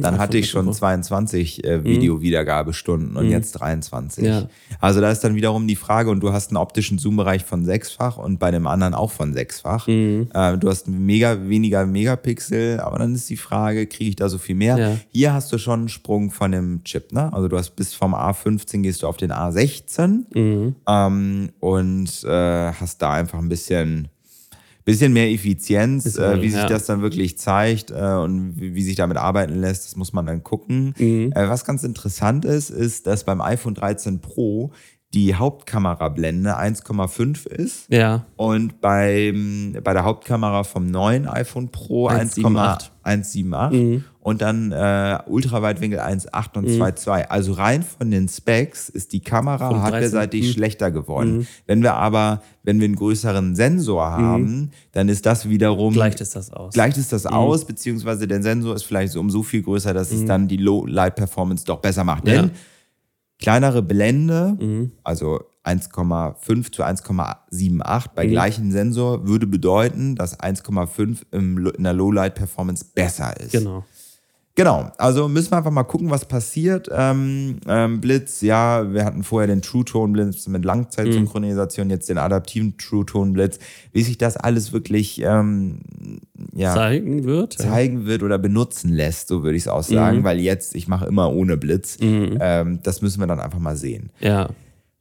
S2: dann hatte ich schon 22 äh, Videowiedergabestunden und jetzt 23.
S1: Ja.
S2: Also da ist dann wiederum die Frage, und du hast einen optischen Zoom-Bereich von sechsfach und bei dem anderen auch von sechsfach. Äh, du hast mega weniger Megapixel, aber dann ist die Frage, kriege ich da so viel mehr?
S1: Ja.
S2: Hier hast du schon einen Sprung von dem Chip, ne? Also du hast bis vom A15 gehst du auf den A16 ähm, und äh, hast da einfach ein bisschen bisschen mehr Effizienz, äh, wie sich
S1: ja.
S2: das dann wirklich zeigt äh, und wie, wie sich damit arbeiten lässt, das muss man dann gucken.
S1: Mhm.
S2: Äh, was ganz interessant ist, ist, dass beim iPhone 13 Pro die Hauptkamerablende 1,5 ist
S1: Ja.
S2: und beim, bei der Hauptkamera vom neuen iPhone Pro
S1: 1,78.
S2: 1,78
S1: Mhm.
S2: Und dann äh, Ultraweitwinkel 1,8 und 2,2. Also rein von den Specs ist die Kamera
S1: Vom 13.
S2: hardware-seitig
S1: Mhm.
S2: schlechter geworden. Wenn wir aber, wenn wir einen größeren Sensor haben, dann ist das wiederum
S1: Gleicht es das aus.
S2: gleicht es das aus, beziehungsweise der Sensor ist vielleicht so um so viel größer, dass es dann die Low-Light-Performance doch besser macht.
S1: Ja.
S2: Denn kleinere Blende, also 1,5 zu 1,78 bei gleichem Sensor, würde bedeuten, dass 1,5 im Lo- in der Low-Light-Performance besser ist.
S1: Genau.
S2: Genau, also müssen wir einfach mal gucken, was passiert. Ähm, ähm, Blitz, ja, wir hatten vorher den True Tone Blitz mit Langzeitsynchronisation, mhm. jetzt den adaptiven True Tone Blitz. Wie sich das alles wirklich ähm, ja,
S1: zeigen wird,
S2: zeigen wird oder benutzen lässt, so würde ich es auch sagen, mhm. weil jetzt ich mache immer ohne Blitz. Mhm. Ähm, das müssen wir dann einfach mal sehen.
S1: Ja.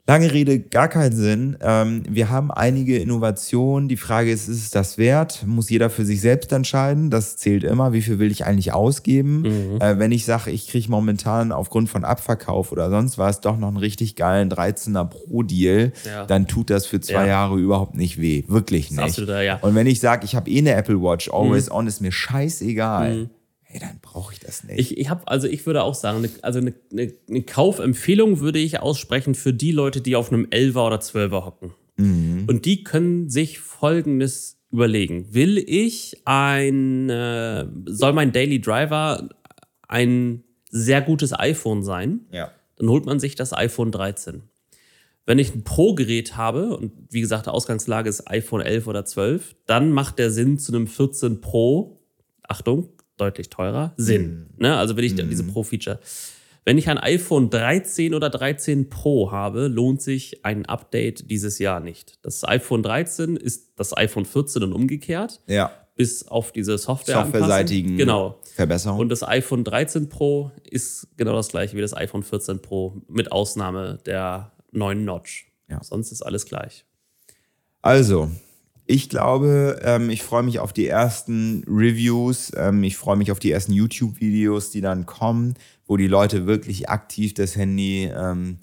S2: Lange Rede, gar keinen Sinn. Ähm, wir haben einige Innovationen. Die Frage ist, ist es das wert? Muss jeder für sich selbst entscheiden. Das zählt immer. Wie viel will ich eigentlich ausgeben? Mhm. Äh, wenn ich sage, ich kriege momentan aufgrund von Abverkauf oder sonst was doch noch einen richtig geilen 13er Pro-Deal, ja. dann tut das für zwei ja. Jahre überhaupt nicht weh. Wirklich nicht.
S1: Da, ja.
S2: Und wenn ich sage, ich habe eh eine Apple Watch, always mhm. on, ist mir scheißegal. Mhm hey, dann brauche ich das nicht.
S1: Ich, ich habe, also ich würde auch sagen, ne, also eine, eine, eine, Kaufempfehlung würde ich aussprechen für die Leute, die auf einem 11er oder 12er hocken. Mhm. Und die können sich folgendes überlegen. Will ich ein, äh, soll mein Daily Driver ein sehr gutes iPhone sein?
S2: Ja.
S1: Dann holt man sich das iPhone 13. Wenn ich ein Pro-Gerät habe, und wie gesagt, die Ausgangslage ist iPhone 11 oder 12, dann macht der Sinn zu einem 14 Pro, Achtung, deutlich teurer Sinn. Mhm. Ne? Also wenn ich mhm. diese Pro-Feature. Wenn ich ein iPhone 13 oder 13 Pro habe, lohnt sich ein Update dieses Jahr nicht. Das iPhone 13 ist das iPhone 14 und umgekehrt.
S2: Ja.
S1: Bis auf diese Software
S2: Softwareseitigen
S1: genau.
S2: Verbesserungen.
S1: Und das iPhone 13 Pro ist genau das gleiche wie das iPhone 14 Pro, mit Ausnahme der neuen Notch. Ja. Sonst ist alles gleich.
S2: Also, ich glaube, ähm, ich freue mich auf die ersten Reviews. Ähm, ich freue mich auf die ersten YouTube-Videos, die dann kommen, wo die Leute wirklich aktiv das Handy ähm,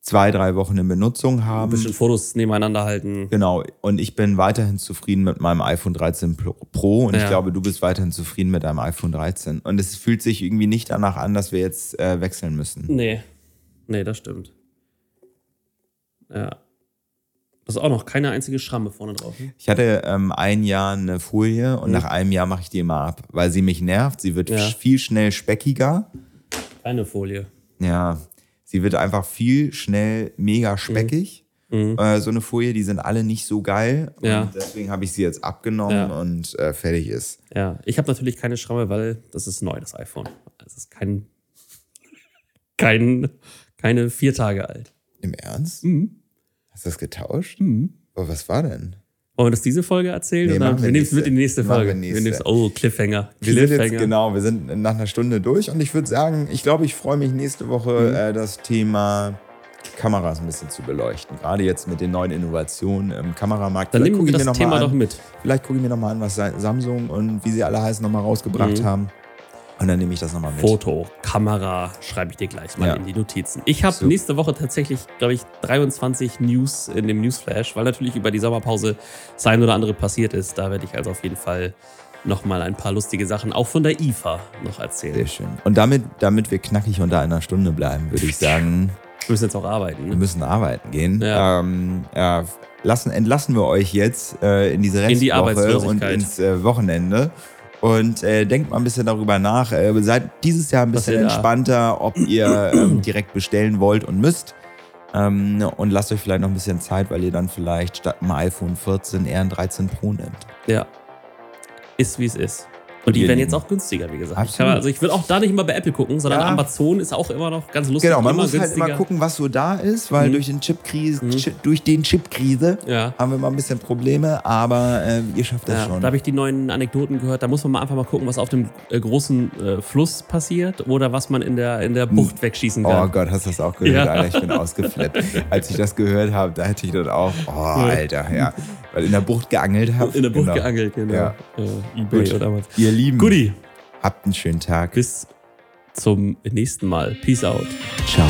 S2: zwei, drei Wochen in Benutzung haben. Ein
S1: bisschen Fotos nebeneinander halten.
S2: Genau. Und ich bin weiterhin zufrieden mit meinem iPhone 13 Pro. Und ja. ich glaube, du bist weiterhin zufrieden mit deinem iPhone 13. Und es fühlt sich irgendwie nicht danach an, dass wir jetzt äh, wechseln müssen.
S1: Nee. Nee, das stimmt. Ja. Das ist auch noch keine einzige Schramme vorne drauf. Ne?
S2: Ich hatte ähm, ein Jahr eine Folie und mhm. nach einem Jahr mache ich die immer ab, weil sie mich nervt. Sie wird ja. viel schnell speckiger.
S1: Keine Folie.
S2: Ja, sie wird einfach viel schnell mega speckig. Mhm. Äh, so eine Folie, die sind alle nicht so geil.
S1: Ja.
S2: Und deswegen habe ich sie jetzt abgenommen ja. und äh, fertig ist.
S1: Ja, ich habe natürlich keine Schramme, weil das ist neu, das iPhone. Es ist kein, kein, keine vier Tage alt.
S2: Im Ernst?
S1: Mhm.
S2: Hast du das getauscht?
S1: Mhm.
S2: Oh, was war denn?
S1: Wollen wir das diese Folge erzählen? Nee, oder wir, nehmen es mit in die nächste Folge. Wir nächste. Wir oh, Cliffhanger.
S2: Wir Cliffhanger. sind jetzt, genau, wir sind nach einer Stunde durch und ich würde sagen, ich glaube, ich freue mich nächste Woche, mhm. äh, das Thema Kameras ein bisschen zu beleuchten. Gerade jetzt mit den neuen Innovationen im Kameramarkt.
S1: Dann nehmen wir das Thema doch mit.
S2: Vielleicht gucke ich mir nochmal an, was Samsung und wie sie alle heißen nochmal rausgebracht mhm. haben. Und dann nehme ich das nochmal mit.
S1: Foto, Kamera, schreibe ich dir gleich mal ja. in die Notizen. Ich habe nächste Woche tatsächlich, glaube ich, 23 News in dem Newsflash, weil natürlich über die Sommerpause sein oder andere passiert ist. Da werde ich also auf jeden Fall nochmal ein paar lustige Sachen auch von der IFA noch erzählen.
S2: Sehr schön. Und damit, damit wir knackig unter einer Stunde bleiben, würde ich sagen.
S1: Wir müssen jetzt auch arbeiten. Ne?
S2: Wir müssen arbeiten gehen. Ja. Ähm, ja, lassen, entlassen wir euch jetzt äh, in diese Restwoche in die und ins äh, Wochenende. Und äh, denkt mal ein bisschen darüber nach. Äh, seid dieses Jahr ein bisschen entspannter, ob ihr ähm, direkt bestellen wollt und müsst. Ähm, und lasst euch vielleicht noch ein bisschen Zeit, weil ihr dann vielleicht statt einem iPhone 14 eher ein 13 Pro nehmt.
S1: Ja. Ist wie es ist. Und die werden jetzt auch günstiger, wie gesagt. Ich kann, also ich will auch da nicht immer bei Apple gucken, sondern ja. Amazon ist auch immer noch ganz lustig.
S2: Genau, man muss günstiger. halt immer gucken, was so da ist, weil mhm. durch den Chip-Krise, mhm. durch den Chip-Krise ja. haben wir mal ein bisschen Probleme, aber äh, ihr schafft das ja, schon.
S1: Da habe ich die neuen Anekdoten gehört. Da muss man mal einfach mal gucken, was auf dem äh, großen äh, Fluss passiert oder was man in der, in der Bucht mhm. wegschießen kann.
S2: Oh Gott, hast du das auch gehört? Alter, ich bin ausgeflippt. Als ich das gehört habe, da hätte ich dann auch, oh Alter, ja. Weil in der Bucht geangelt habe.
S1: In der Bucht genau. geangelt, genau. Ja.
S2: Äh, eBay Gut. oder was. Ihr Lieben.
S1: Goodie.
S2: Habt einen schönen Tag.
S1: Bis zum nächsten Mal. Peace out.
S2: Ciao.